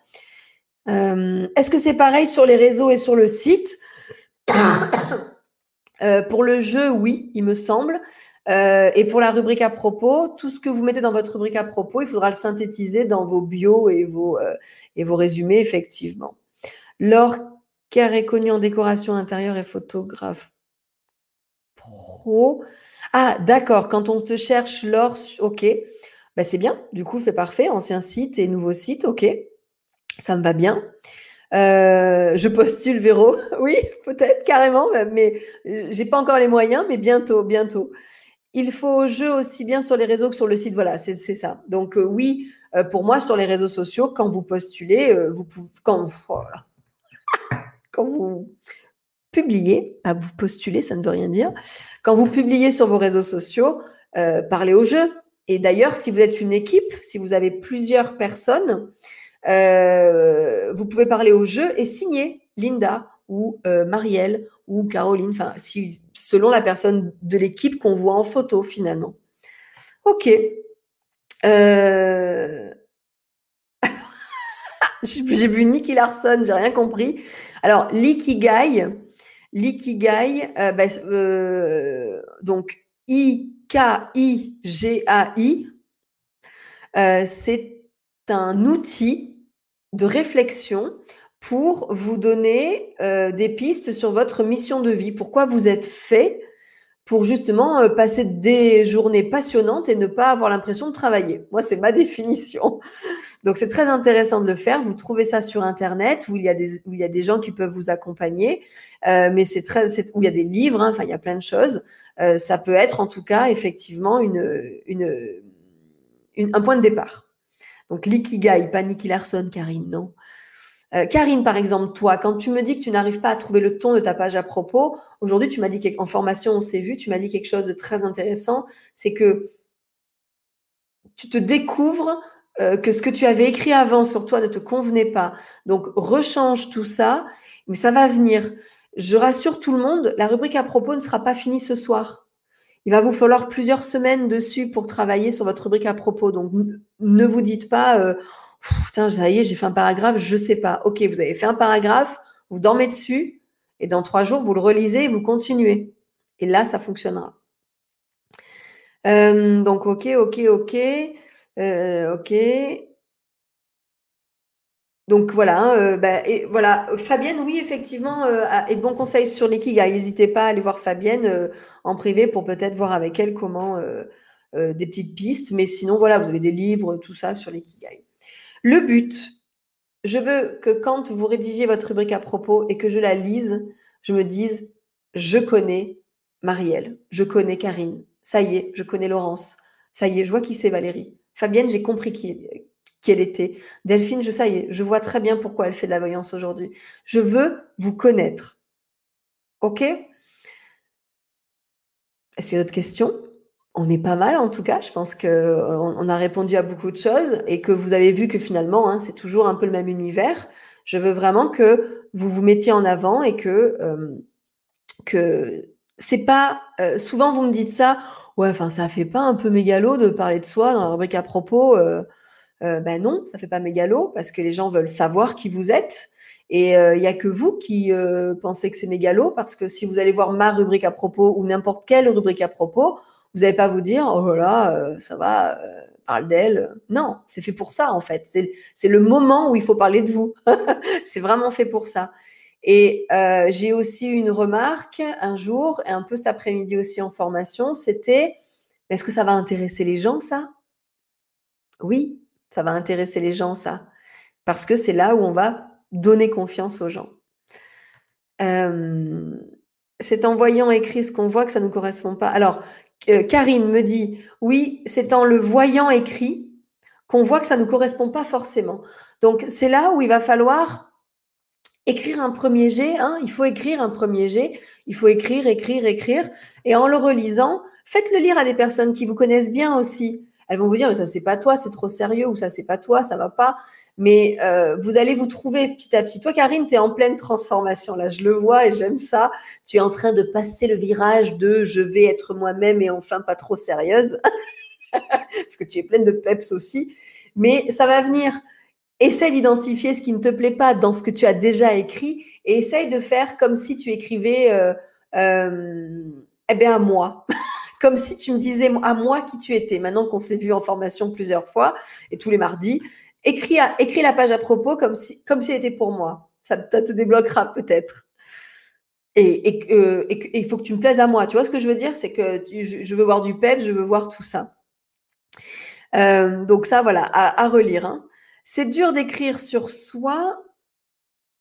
Euh, est-ce que c'est pareil sur les réseaux et sur le site? Euh, Pour le jeu, oui, il me semble. Euh, et pour la rubrique à propos, tout ce que vous mettez dans votre rubrique à propos, il faudra le synthétiser dans vos bios et vos, résumés, effectivement. Laure Car est connu en décoration intérieure et photographe pro. Ah, d'accord. Quand on te cherche, Laure, ok. Bah, c'est bien. Du coup, c'est parfait. Ancien site et nouveau site, ok. Ça me va bien. Euh, je postule Véro. Oui, peut-être, carrément, mais j'ai pas encore les moyens, mais bientôt, bientôt. Il faut jeu aussi bien sur les réseaux que sur le site. Voilà, c'est ça. Donc, euh, oui, euh, pour moi, sur les réseaux sociaux, quand vous postulez, vous pouvez. Quand. Quand vous publiez, vous postuler, ça ne veut rien dire. Quand vous publiez sur vos réseaux sociaux, parlez au jeu. Et d'ailleurs, si vous êtes une équipe, si vous avez plusieurs personnes, euh, vous pouvez parler au jeu et signer Linda ou euh, Marielle ou Caroline, enfin, si, selon la personne de l'équipe qu'on voit en photo finalement. Ok. Euh... j'ai vu Nicky Larson, j'ai rien compris. Alors, l'ikigai, l'ikigai, euh, bah, euh, donc I-K-I-G-A-I, c'est un outil de réflexion pour vous donner euh, des pistes sur votre mission de vie. Pourquoi vous êtes fait pour justement euh, passer des journées passionnantes et ne pas avoir l'impression de travailler. Moi, c'est ma définition. Donc, c'est très intéressant de le faire. Vous trouvez ça sur Internet où il y a des, où il y a des gens qui peuvent vous accompagner, euh, mais c'est très, où il y a des livres, hein. enfin, il y a plein de choses. Euh, ça peut être en tout cas effectivement une, un point de départ. Donc, l'ikigai, pas Nicky Larson, Karine, non? Euh, Karine, par exemple, toi, quand tu me dis que tu n'arrives pas à trouver le ton de ta page à propos, aujourd'hui, tu m'as dit qu'en formation, on s'est vu, tu m'as dit quelque chose de très intéressant, c'est que tu te découvres euh, que ce que tu avais écrit avant sur toi ne te convenait pas. Donc, rechange tout ça, mais ça va venir. Je rassure tout le monde, la rubrique à propos ne sera pas finie ce soir. Il va vous falloir plusieurs semaines dessus pour travailler sur votre rubrique à propos. Donc, ne vous dites pas, euh, putain, ça y est, j'ai fait un paragraphe, je sais pas. Ok, vous avez fait un paragraphe, vous dormez dessus, et dans trois jours, vous le relisez et vous continuez. Et là, ça fonctionnera. Euh, donc, ok, ok, ok. Euh, ok. Donc voilà, hein, euh, bah, et voilà. Fabienne, oui, effectivement, et de bons conseils sur l'ikigai. N'hésitez pas à aller voir Fabienne en privé pour peut-être voir avec elle comment des petites pistes. Mais sinon, voilà, vous avez des livres, tout ça sur l'ikigai. Le but, je veux que quand vous rédigez votre rubrique à propos et que je la lise, je me dise, je connais Marielle, je connais Karine, ça y est, je connais Laurence, ça y est, je vois qui c'est Valérie. Fabienne, j'ai compris qui, elle était. Delphine, je, ça y je vois très bien pourquoi elle fait de la voyance aujourd'hui. Je veux vous connaître. OK? Est-ce qu'il y a d'autres questions? On est pas mal en tout cas. Je pense qu'on on a répondu à beaucoup de choses et que vous avez vu que finalement, hein, c'est toujours un peu le même univers. Je veux vraiment que vous vous mettiez en avant et que euh, que c'est pas euh, souvent vous me dites ça. Ouais, enfin ça fait pas un peu mégalo de parler de soi dans la rubrique à propos. Euh, ben non, ça fait pas mégalo parce que les gens veulent savoir qui vous êtes. Et il n'y a que vous qui pensez que c'est mégalo parce que si vous allez voir ma rubrique à propos ou n'importe quelle rubrique à propos, vous n'allez pas vous dire, oh là, euh, ça va, euh, parle d'elle. Non, c'est fait pour ça, en fait. C'est le moment où il faut parler de vous. c'est vraiment fait pour ça. Et euh, j'ai aussi une remarque un jour, et un peu cet après-midi aussi en formation, c'était, est-ce que ça va intéresser les gens, ça? Oui, ça va intéresser les gens, ça. Parce que c'est là où on va donner confiance aux gens. c'est en voyant écrit ce qu'on voit que ça ne correspond pas. Alors, Karine me dit, oui, c'est en le voyant écrit qu'on voit que ça ne correspond pas forcément. Donc, c'est là où il va falloir écrire un premier jet. Hein. il faut écrire un premier jet. Il faut écrire, écrire, écrire. Et en le relisant, faites-le lire à des personnes qui vous connaissent bien aussi. Elles vont vous dire, mais ça, c'est pas toi, c'est trop sérieux, ou ça, c'est pas toi, ça va pas. Mais euh, vous allez vous trouver petit à petit. Toi, Karine, tu es en pleine transformation. Là, je le vois et j'aime ça. Tu es en train de passer le virage de je vais être moi-même et enfin pas trop sérieuse. Parce que tu es pleine de peps aussi. Mais ça va venir. Essaye d'identifier ce qui ne te plaît pas dans ce que tu as déjà écrit et essaye de faire comme si tu écrivais euh, euh, eh bien, à moi. comme si tu me disais à moi qui tu étais. Maintenant qu'on s'est vu en formation plusieurs fois et tous les mardis, écris, la page à propos comme si, comme si elle était pour moi. Ça, te débloquera peut-être. Et il faut que tu me plaises à moi. Tu vois ce que je veux dire? C'est que je, veux voir du pep, je veux voir tout ça. Euh, donc ça, voilà, à, relire. Hein. C'est dur d'écrire sur soi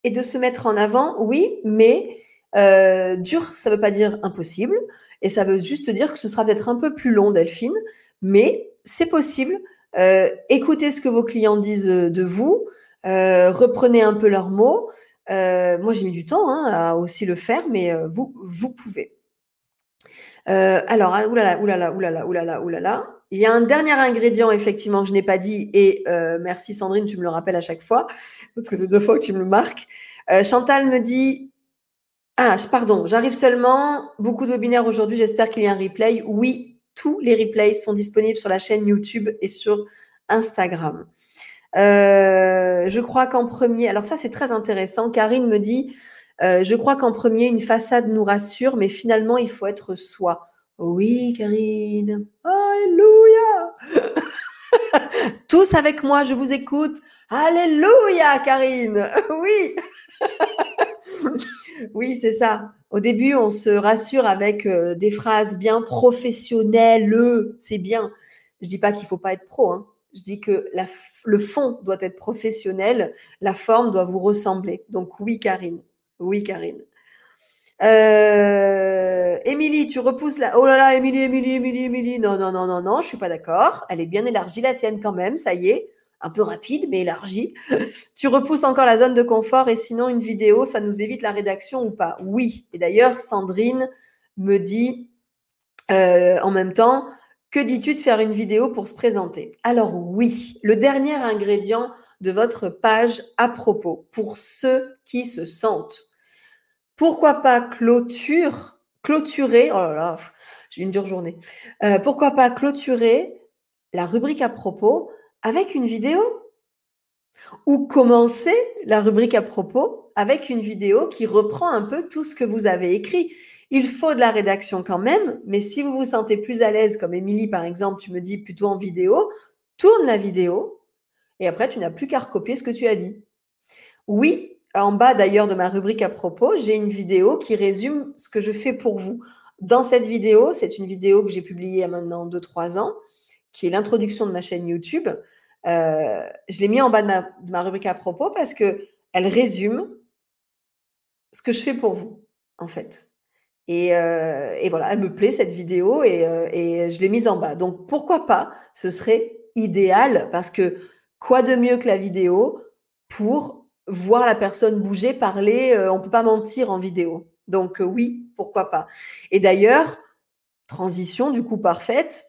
et de se mettre en avant, oui, mais euh, dur, ça ne veut pas dire impossible. Et ça veut juste dire que ce sera peut-être un peu plus long, Delphine, mais c'est possible. Euh, écoutez ce que vos clients disent euh, de vous, euh, reprenez un peu leurs mots. moi, j'ai mis du temps hein, à aussi le faire, mais vous, vous pouvez. alors, ah, oulala, oulala, oulala, oulala, oulala. Il y a un dernier ingrédient, effectivement, je n'ai pas dit, et merci Sandrine, tu me le rappelles à chaque fois, parce que deux fois que tu me le marques. Chantal me dit Ah, pardon, j'arrive seulement, beaucoup de webinaires aujourd'hui, j'espère qu'il y a un replay. Oui, tous les replays sont disponibles sur la chaîne YouTube et sur Instagram. Euh, je crois qu'en premier, alors ça c'est très intéressant. Karine me dit, euh, je crois qu'en premier, une façade nous rassure, mais finalement, il faut être soi. Oui, Karine. Alléluia. Tous avec moi, je vous écoute. Alléluia, Karine. Oui. oui, c'est ça. Au début, on se rassure avec euh, des phrases bien professionnelles. C'est bien. Je dis pas qu'il faut pas être pro. Hein. Je dis que le fond doit être professionnel, la forme doit vous ressembler. Donc oui, Karine. Oui, Karine. Euh, Émilie, tu repousses la. Oh là là, Émilie, Émilie, Émilie, Émilie. Non, non, non, non, non, je suis pas d'accord. Elle est bien élargie, la tienne quand même, ça y est. Un peu rapide, mais élargie. tu repousses encore la zone de confort et sinon, une vidéo, ça nous évite la rédaction ou pas? Oui. Et d'ailleurs, Sandrine me dit euh, en même temps que dis-tu de faire une vidéo pour se présenter? Alors, oui. Le dernier ingrédient de votre page à propos pour ceux qui se sentent pourquoi pas clôture, clôturer, oh là là, j'ai une dure journée. Euh, pourquoi pas clôturer la rubrique à propos avec une vidéo? Ou commencer la rubrique à propos avec une vidéo qui reprend un peu tout ce que vous avez écrit. Il faut de la rédaction quand même, mais si vous vous sentez plus à l'aise, comme Émilie par exemple, tu me dis plutôt en vidéo, tourne la vidéo et après tu n'as plus qu'à recopier ce que tu as dit. Oui, en bas d'ailleurs de ma rubrique à propos, j'ai une vidéo qui résume ce que je fais pour vous. Dans cette vidéo, c'est une vidéo que j'ai publiée il y a maintenant 2-3 ans, qui est l'introduction de ma chaîne YouTube. Euh, je l'ai mis en bas de ma, rubrique à propos parce qu'elle résume ce que je fais pour vous, en fait. Et, euh, voilà, elle me plaît cette vidéo et, euh, et je l'ai mise en bas. Donc pourquoi pas? Ce serait idéal parce que quoi de mieux que la vidéo pour voir la personne bouger, parler, on ne peut pas mentir en vidéo. Donc oui, pourquoi pas? Et d'ailleurs, transition du coup parfaite.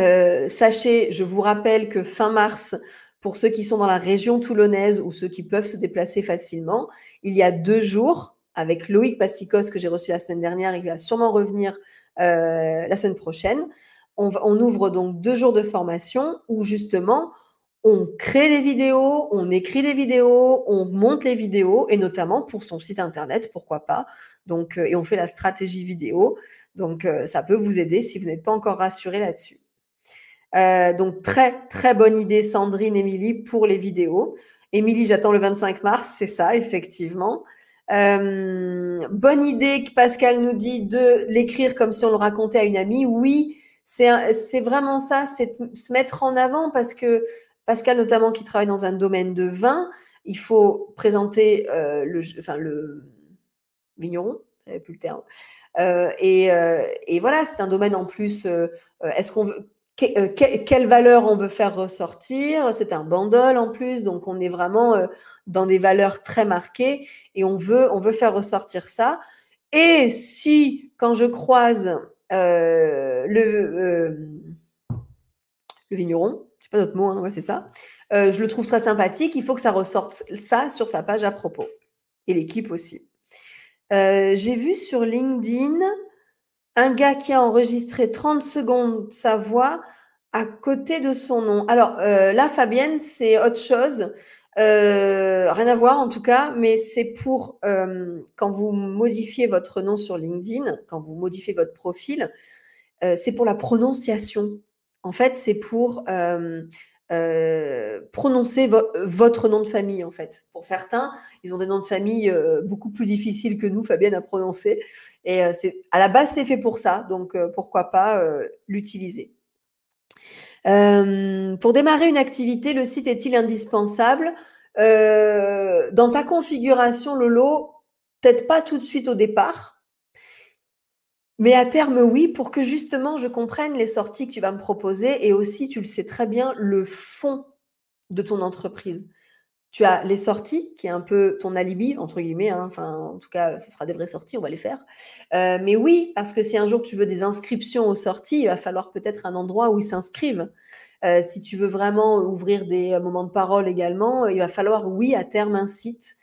Euh, sachez, je vous rappelle que fin mars, pour ceux qui sont dans la région toulonnaise ou ceux qui peuvent se déplacer facilement, il y a deux jours avec Loïc Pasticos que j'ai reçu la semaine dernière, il va sûrement revenir la semaine prochaine. On, ouvre donc deux jours de formation où justement on crée des vidéos, on écrit des vidéos, on monte les vidéos, et notamment pour son site internet, pourquoi pas. Donc, euh, et on fait la stratégie vidéo. Donc, euh, ça peut vous aider si vous n'êtes pas encore rassuré là-dessus. Euh, donc, très, très bonne idée, Sandrine, Émilie, pour les vidéos. Émilie, j'attends le 25 mars, c'est ça, effectivement. bonne idée que Pascal nous dit de l'écrire comme si on le racontait à une amie. Oui, c'est vraiment ça, c'est se mettre en avant parce que Pascal notamment qui travaille dans un domaine de vin, il faut présenter euh, le, enfin, le vigneron, plus le terme. Euh, euh, et, voilà, c'est un domaine en plus. Est-ce qu'on veut quelle valeur on veut faire ressortir C'est un bundle en plus, donc on est vraiment dans des valeurs très marquées et on veut, on veut faire ressortir ça. Et si, quand je croise le, le vigneron, pas d'autre mot, hein, c'est ça. Euh, je le trouve très sympathique. Il faut que ça ressorte ça sur sa page à propos. Et l'équipe aussi. Euh, j'ai vu sur LinkedIn un gars qui a enregistré 30 secondes sa voix à côté de son nom. Alors euh, là, Fabienne, c'est autre chose. rien à voir en tout cas, mais c'est pour quand vous modifiez votre nom sur LinkedIn, quand vous modifiez votre profil, c'est pour la prononciation. En fait, c'est pour euh, euh, prononcer votre nom de famille, en fait. Pour certains, ils ont des noms de famille euh, beaucoup plus difficiles que nous, Fabienne, à prononcer. Et c'est à la base, c'est fait pour ça. Donc, pourquoi pas l'utiliser. pour démarrer une activité, le site est-il indispensable? Dans ta configuration, Lolo, peut-être pas tout de suite au départ. Mais à terme, oui, pour que justement je comprenne les sorties que tu vas me proposer et aussi, tu le sais très bien, le fond de ton entreprise. Tu as les sorties, qui est un peu ton alibi, entre guillemets. Hein. Enfin, en tout cas, ce sera des vraies sorties, on va les faire. Euh, mais oui, parce que si un jour tu veux des inscriptions aux sorties, il va falloir peut-être un endroit où ils s'inscrivent. Euh, si tu veux vraiment ouvrir des euh, moments de parole également, il va falloir, oui, à terme, un site.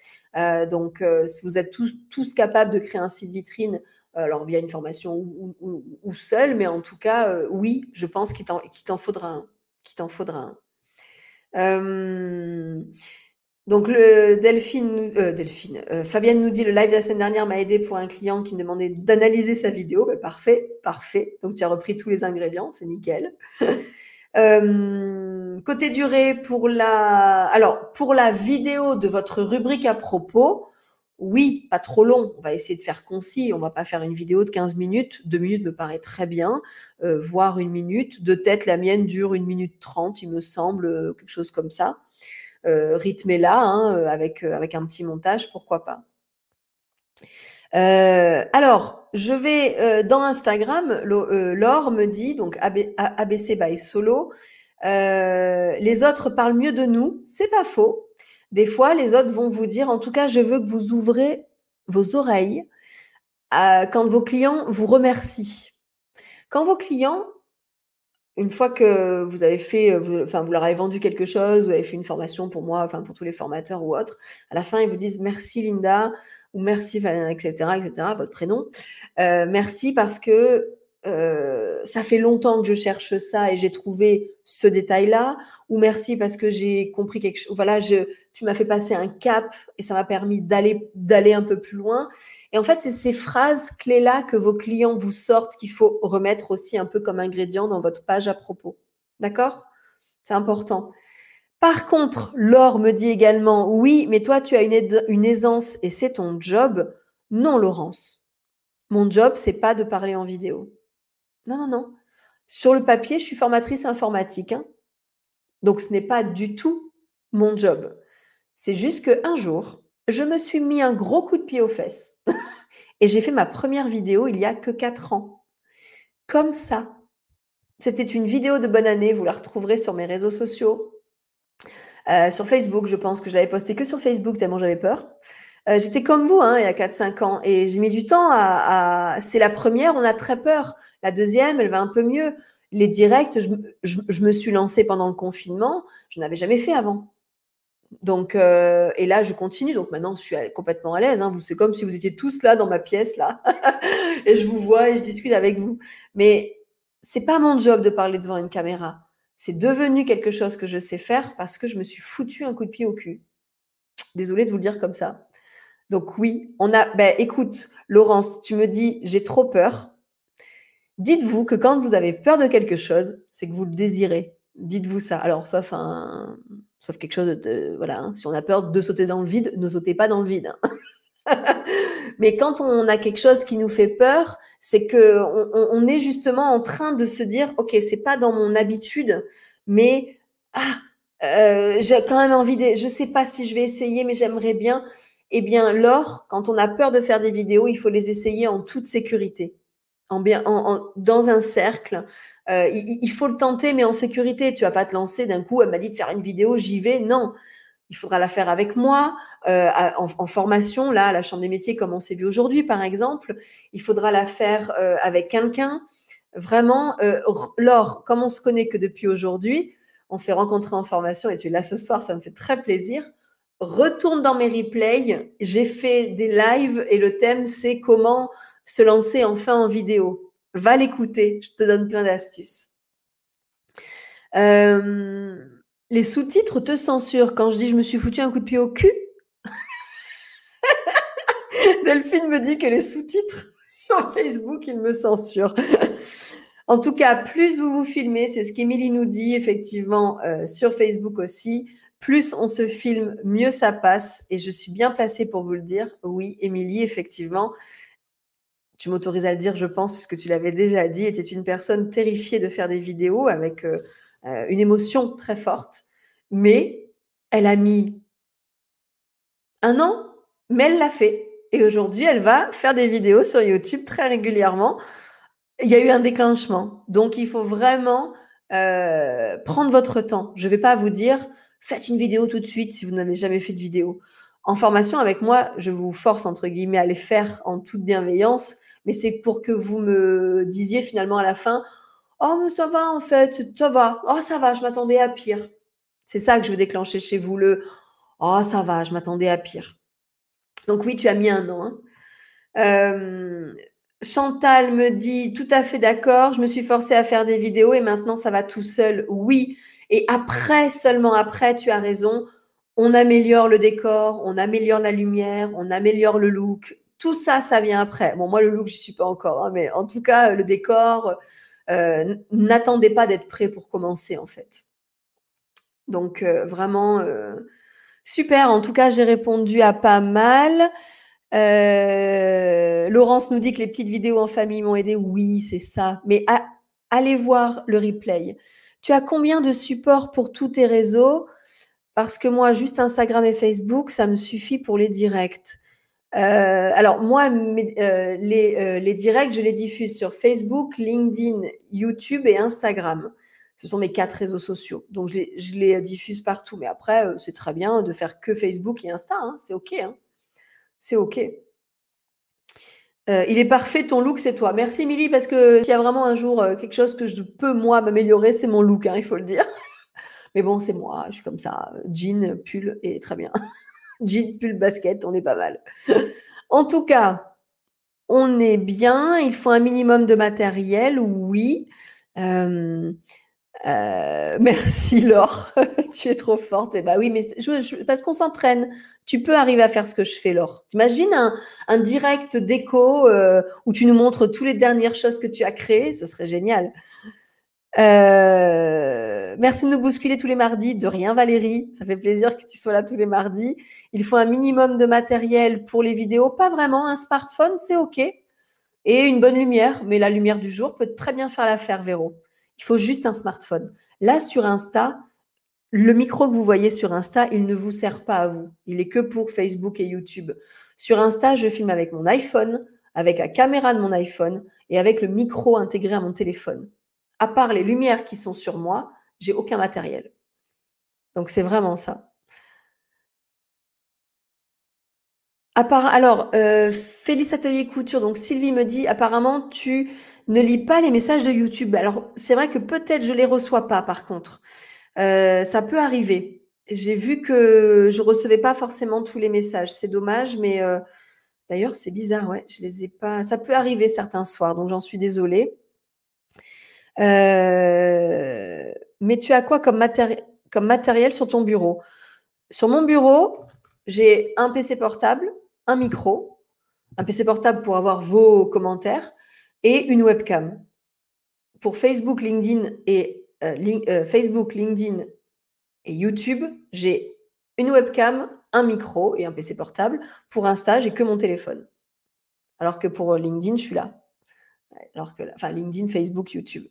donc, si vous êtes tous, capables de créer un site vitrine euh, alors via une formation ou, seul, mais en tout cas, euh, oui, je pense qu'il t'en faudra un. euh, donc le Delphine, Delphine Fabienne nous dit le live de la semaine dernière m'a aidé pour un client qui me demandait d'analyser sa vidéo. Ben, parfait, parfait. Donc tu as repris tous les ingrédients, c'est nickel. Euh, côté durée, pour pour la vidéo de votre rubrique à propos, oui, pas trop long. On va essayer de faire concis. On va pas faire une vidéo de 15 minutes. Deux minutes me paraît très bien, euh, voire une minute. De tête, la mienne dure une minute trente, il me semble, euh, quelque chose comme ça. Euh, rythmé là, hein, avec, avec un petit montage, pourquoi pas. alors, je vais dans Instagram, Laure me dit, donc ABC by Solo, les autres parlent mieux de nous. C'est pas faux. Des fois, les autres vont vous dire, en tout cas, je veux que vous ouvrez vos oreilles euh, quand vos clients vous remercient. Quand vos clients, une fois que vous avez fait, enfin, vous leur avez vendu quelque chose, vous avez fait une formation pour moi, enfin, pour tous les formateurs ou autres, à la fin, ils vous disent merci Linda ou merci, etc., etc., votre prénom. Euh, merci parce que euh, ça fait longtemps que je cherche ça et j'ai trouvé ce détail-là, ou merci parce que j'ai compris quelque chose. Voilà, tu m'as fait passer un cap et ça m'a permis d'aller d'aller un peu plus loin. Et en fait, c'est ces phrases clés-là que vos clients vous sortent qu'il faut remettre aussi un peu comme ingrédient dans votre page à propos. D'accord? C'est important. Par contre, Laure me dit également, oui, mais toi, tu as une, une aisance et c'est ton job. Non, Laurence. Mon job, c'est pas de parler en vidéo. Non, non, non. Sur le papier, je suis formatrice informatique. Hein. Donc, ce n'est pas du tout mon job. C'est juste qu'un jour, je me suis mis un gros coup de pied aux fesses. et j'ai fait ma première vidéo il y a que 4 ans. Comme ça. C'était une vidéo de bonne année. Vous la retrouverez sur mes réseaux sociaux. Euh, sur Facebook, je pense que je l'avais postée que sur Facebook tellement j'avais peur. Euh, j'étais comme vous hein, il y a 4-5 ans et j'ai mis du temps à c'est la première, on a très peur. La deuxième, elle va un peu mieux. Les directs, je, me suis lancée pendant le confinement, je n'avais jamais fait avant. Donc, euh, et là, je continue. Donc maintenant, je suis complètement à l'aise. Hein. C'est comme si vous étiez tous là dans ma pièce, là. et je vous vois et je discute avec vous. Mais c'est pas mon job de parler devant une caméra. C'est devenu quelque chose que je sais faire parce que je me suis foutu un coup de pied au cul. Désolée de vous le dire comme ça. Donc oui, on a. Ben, écoute, Laurence, tu me dis j'ai trop peur. Dites-vous que quand vous avez peur de quelque chose, c'est que vous le désirez. Dites-vous ça. Alors, sauf un, sauf quelque chose de, voilà. Hein. Si on a peur de sauter dans le vide, ne sautez pas dans le vide. Hein. Mais quand on a quelque chose qui nous fait peur, c'est que on, est justement en train de se dire, ok, c'est pas dans mon habitude, mais ah, euh, j'ai quand même envie de, je sais pas si je vais essayer, mais j'aimerais bien. Eh bien, lors, quand on a peur de faire des vidéos, il faut les essayer en toute sécurité en bien, en, dans un cercle. Euh, il, faut le tenter, mais en sécurité. Tu vas pas te lancer d'un coup. Elle m'a dit de faire une vidéo, j'y vais. Non, il faudra la faire avec moi euh, en, formation, là, à la Chambre des métiers, comme on s'est vu aujourd'hui, par exemple. Il faudra la faire euh, avec quelqu'un. Vraiment, Laure, comme on se connaît que depuis aujourd'hui, on s'est rencontrés en formation et tu es là ce soir, ça me fait très plaisir. Retourne dans mes replays. J'ai fait des lives et le thème, c'est comment se lancer enfin en vidéo. Va l'écouter, je te donne plein d'astuces. Euh, les sous-titres te censurent. Quand je dis je me suis foutu un coup de pied au cul, Delphine me dit que les sous-titres sur Facebook, ils me censurent. en tout cas, plus vous vous filmez, c'est ce qu'Emilie nous dit effectivement euh, sur Facebook aussi, plus on se filme, mieux ça passe. Et je suis bien placée pour vous le dire. Oui, Émilie, effectivement, tu m'autorises à le dire, je pense, puisque tu l'avais déjà dit, était une personne terrifiée de faire des vidéos avec euh, euh, une émotion très forte. Mais elle a mis un an, mais elle l'a fait. Et aujourd'hui, elle va faire des vidéos sur YouTube très régulièrement. Il y a eu un déclenchement. Donc, il faut vraiment euh, prendre votre temps. Je ne vais pas vous dire, faites une vidéo tout de suite si vous n'avez jamais fait de vidéo. En formation avec moi, je vous force, entre guillemets, à les faire en toute bienveillance mais c'est pour que vous me disiez finalement à la fin Oh, mais ça va en fait, ça va. Oh, ça va, je m'attendais à pire. C'est ça que je veux déclencher chez vous, le Oh, ça va, je m'attendais à pire. Donc, oui, tu as mis un an. Hein. Euh, Chantal me dit Tout à fait d'accord, je me suis forcée à faire des vidéos et maintenant ça va tout seul. Oui. Et après, seulement après, tu as raison, on améliore le décor, on améliore la lumière, on améliore le look, tout ça, ça vient après. Bon, moi, le look, je suis pas encore, hein, mais en tout cas, le décor, euh, n'attendez pas d'être prêt pour commencer, en fait. Donc, euh, vraiment, super. En tout cas, j'ai répondu à pas mal. Laurence nous dit que les petites vidéos en famille m'ont aidé. Oui, c'est ça. Mais allez voir le replay. Tu as combien de supports pour tous tes réseaux? Parce que moi, juste Instagram et Facebook, ça me suffit pour les directs. Euh, alors moi, euh, les, euh, les, directs, je les diffuse sur Facebook, LinkedIn, YouTube et Instagram. Ce sont mes quatre réseaux sociaux. Donc je les, je les diffuse partout. Mais après, c'est très bien de faire que Facebook et Insta. Hein. C'est OK. Hein. C'est OK. Il est parfait, ton look, c'est toi. Merci, Émilie, parce que s'il y a vraiment un jour quelque chose que je peux, moi, m'améliorer, c'est mon look, hein, il faut le dire. Mais bon, c'est moi, je suis comme ça, jean, pull, et très bien. jean, pull, basket, on est pas mal. en tout cas, on est bien. Il faut un minimum de matériel, oui. Euh, euh, merci Laure, tu es trop forte. Et eh bah ben oui, mais parce qu'on s'entraîne. Tu peux arriver à faire ce que je fais, Laure. T'imagines un, un direct déco euh, où tu nous montres toutes les dernières choses que tu as créées, ce serait génial. Euh, merci de nous bousculer tous les mardis. De rien, Valérie. Ça fait plaisir que tu sois là tous les mardis. Il faut un minimum de matériel pour les vidéos. Pas vraiment. Un smartphone, c'est OK. Et une bonne lumière. Mais la lumière du jour peut très bien faire l'affaire, Véro. Il faut juste un smartphone. Là, sur Insta, le micro que vous voyez sur Insta, il ne vous sert pas à vous. Il est que pour Facebook et YouTube. Sur Insta, je filme avec mon iPhone, avec la caméra de mon iPhone et avec le micro intégré à mon téléphone à part les lumières qui sont sur moi, j'ai aucun matériel. Donc c'est vraiment ça. À part, alors, euh, Félix Atelier Couture, donc Sylvie me dit, apparemment, tu ne lis pas les messages de YouTube. Alors, c'est vrai que peut-être je les reçois pas, par contre. Euh, ça peut arriver. J'ai vu que je recevais pas forcément tous les messages. C'est dommage, mais euh, d'ailleurs, c'est bizarre, ouais. Je les ai pas. Ça peut arriver certains soirs, donc j'en suis désolée. Euh, mais tu as quoi comme, comme matériel sur ton bureau? Sur mon bureau, j'ai un PC portable, un micro, un PC portable pour avoir vos commentaires et une webcam. Pour Facebook, LinkedIn et euh, euh, Facebook, LinkedIn et YouTube, j'ai une webcam, un micro et un PC portable. Pour Insta, j'ai que mon téléphone. Alors que pour LinkedIn, je suis là. Alors que, enfin, LinkedIn, Facebook, YouTube.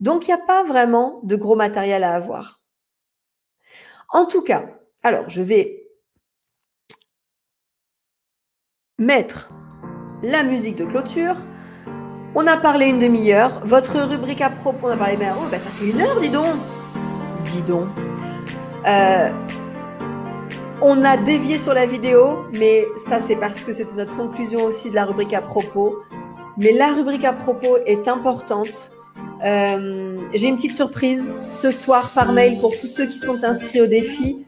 Donc, il n'y a pas vraiment de gros matériel à avoir. En tout cas, alors, je vais mettre la musique de clôture. On a parlé une demi-heure. Votre rubrique à propos, on a parlé, ben, oh, ben, ça fait une heure, dis donc. Dis donc. Euh, on a dévié sur la vidéo, mais ça, c'est parce que c'était notre conclusion aussi de la rubrique à propos. Mais la rubrique à propos est importante euh, j'ai une petite surprise ce soir par mail pour tous ceux qui sont inscrits au défi.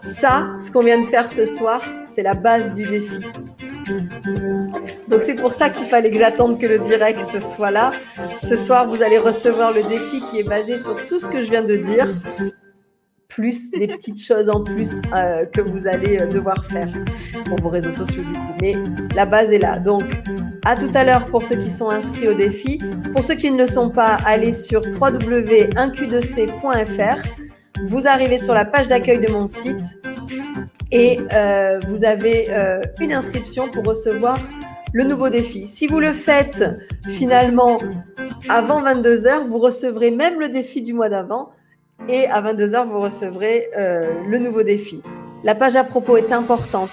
Ça, ce qu'on vient de faire ce soir, c'est la base du défi. Donc c'est pour ça qu'il fallait que j'attende que le direct soit là. Ce soir, vous allez recevoir le défi qui est basé sur tout ce que je viens de dire plus des petites choses en plus euh, que vous allez euh, devoir faire pour vos réseaux sociaux du coup. Mais la base est là. Donc, à tout à l'heure pour ceux qui sont inscrits au défi. Pour ceux qui ne le sont pas, allez sur www.1q2c.fr. Vous arrivez sur la page d'accueil de mon site et euh, vous avez une inscription pour recevoir le nouveau défi. Si vous le faites finalement avant 22h, vous recevrez même le défi du mois d'avant. Et à 22h, vous recevrez euh, le nouveau défi. La page à propos est importante.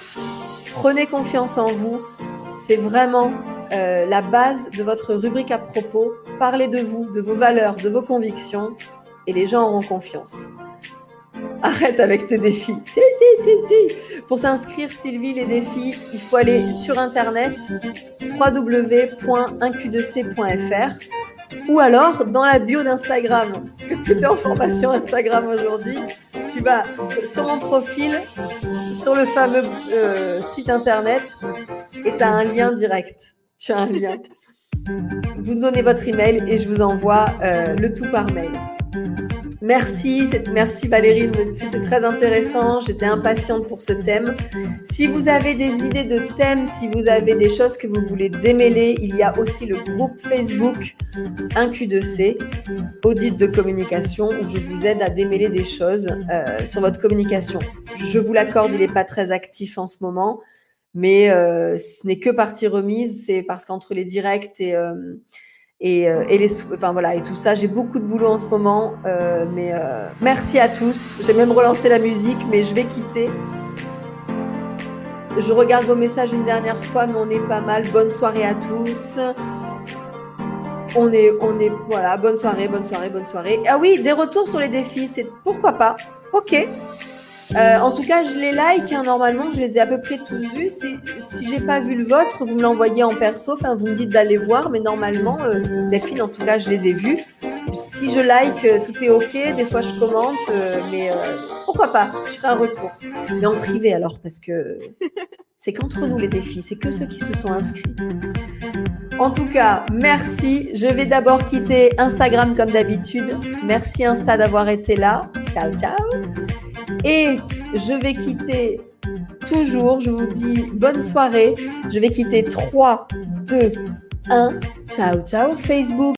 Prenez confiance en vous. C'est vraiment euh, la base de votre rubrique à propos. Parlez de vous, de vos valeurs, de vos convictions, et les gens auront confiance. Arrête avec tes défis. Si, si, si, si. Pour s'inscrire, Sylvie, les défis, il faut aller sur Internet www.1q2c.fr ou alors dans la bio d'Instagram. Parce que tu es en formation Instagram aujourd'hui. Tu vas sur mon profil, sur le fameux euh, site internet, et tu as un lien direct. Tu as un lien. Vous donnez votre email et je vous envoie euh, le tout par mail. Merci, merci Valérie, c'était très intéressant. J'étais impatiente pour ce thème. Si vous avez des idées de thèmes, si vous avez des choses que vous voulez démêler, il y a aussi le groupe Facebook 1Q2C, audit de communication, où je vous aide à démêler des choses euh, sur votre communication. Je vous l'accorde, il n'est pas très actif en ce moment, mais euh, ce n'est que partie remise. C'est parce qu'entre les directs et euh, et, euh, et, les, enfin voilà, et tout ça. J'ai beaucoup de boulot en ce moment, euh, mais euh, merci à tous. J'ai même relancé la musique, mais je vais quitter. Je regarde vos messages une dernière fois, mais on est pas mal. Bonne soirée à tous. On est, on est, voilà, bonne soirée, bonne soirée, bonne soirée. Ah oui, des retours sur les défis, c'est pourquoi pas. Ok. Euh, en tout cas, je les like. Hein, normalement, je les ai à peu près tous vus. Si, si j'ai pas vu le vôtre, vous me l'envoyez en perso. Enfin, vous me dites d'aller voir. Mais normalement, euh, Delphine, en tout cas, je les ai vus. Si je like, euh, tout est OK. Des fois, je commente. Euh, mais pourquoi pas? Je ferai un retour. Mais en privé, alors, parce que c'est qu'entre nous, les défis. C'est que ceux qui se sont inscrits. En tout cas, merci. Je vais d'abord quitter Instagram comme d'habitude. Merci Insta d'avoir été là. Ciao, ciao. Et je vais quitter toujours, je vous dis bonne soirée. Je vais quitter 3, 2, 1. Ciao, ciao Facebook.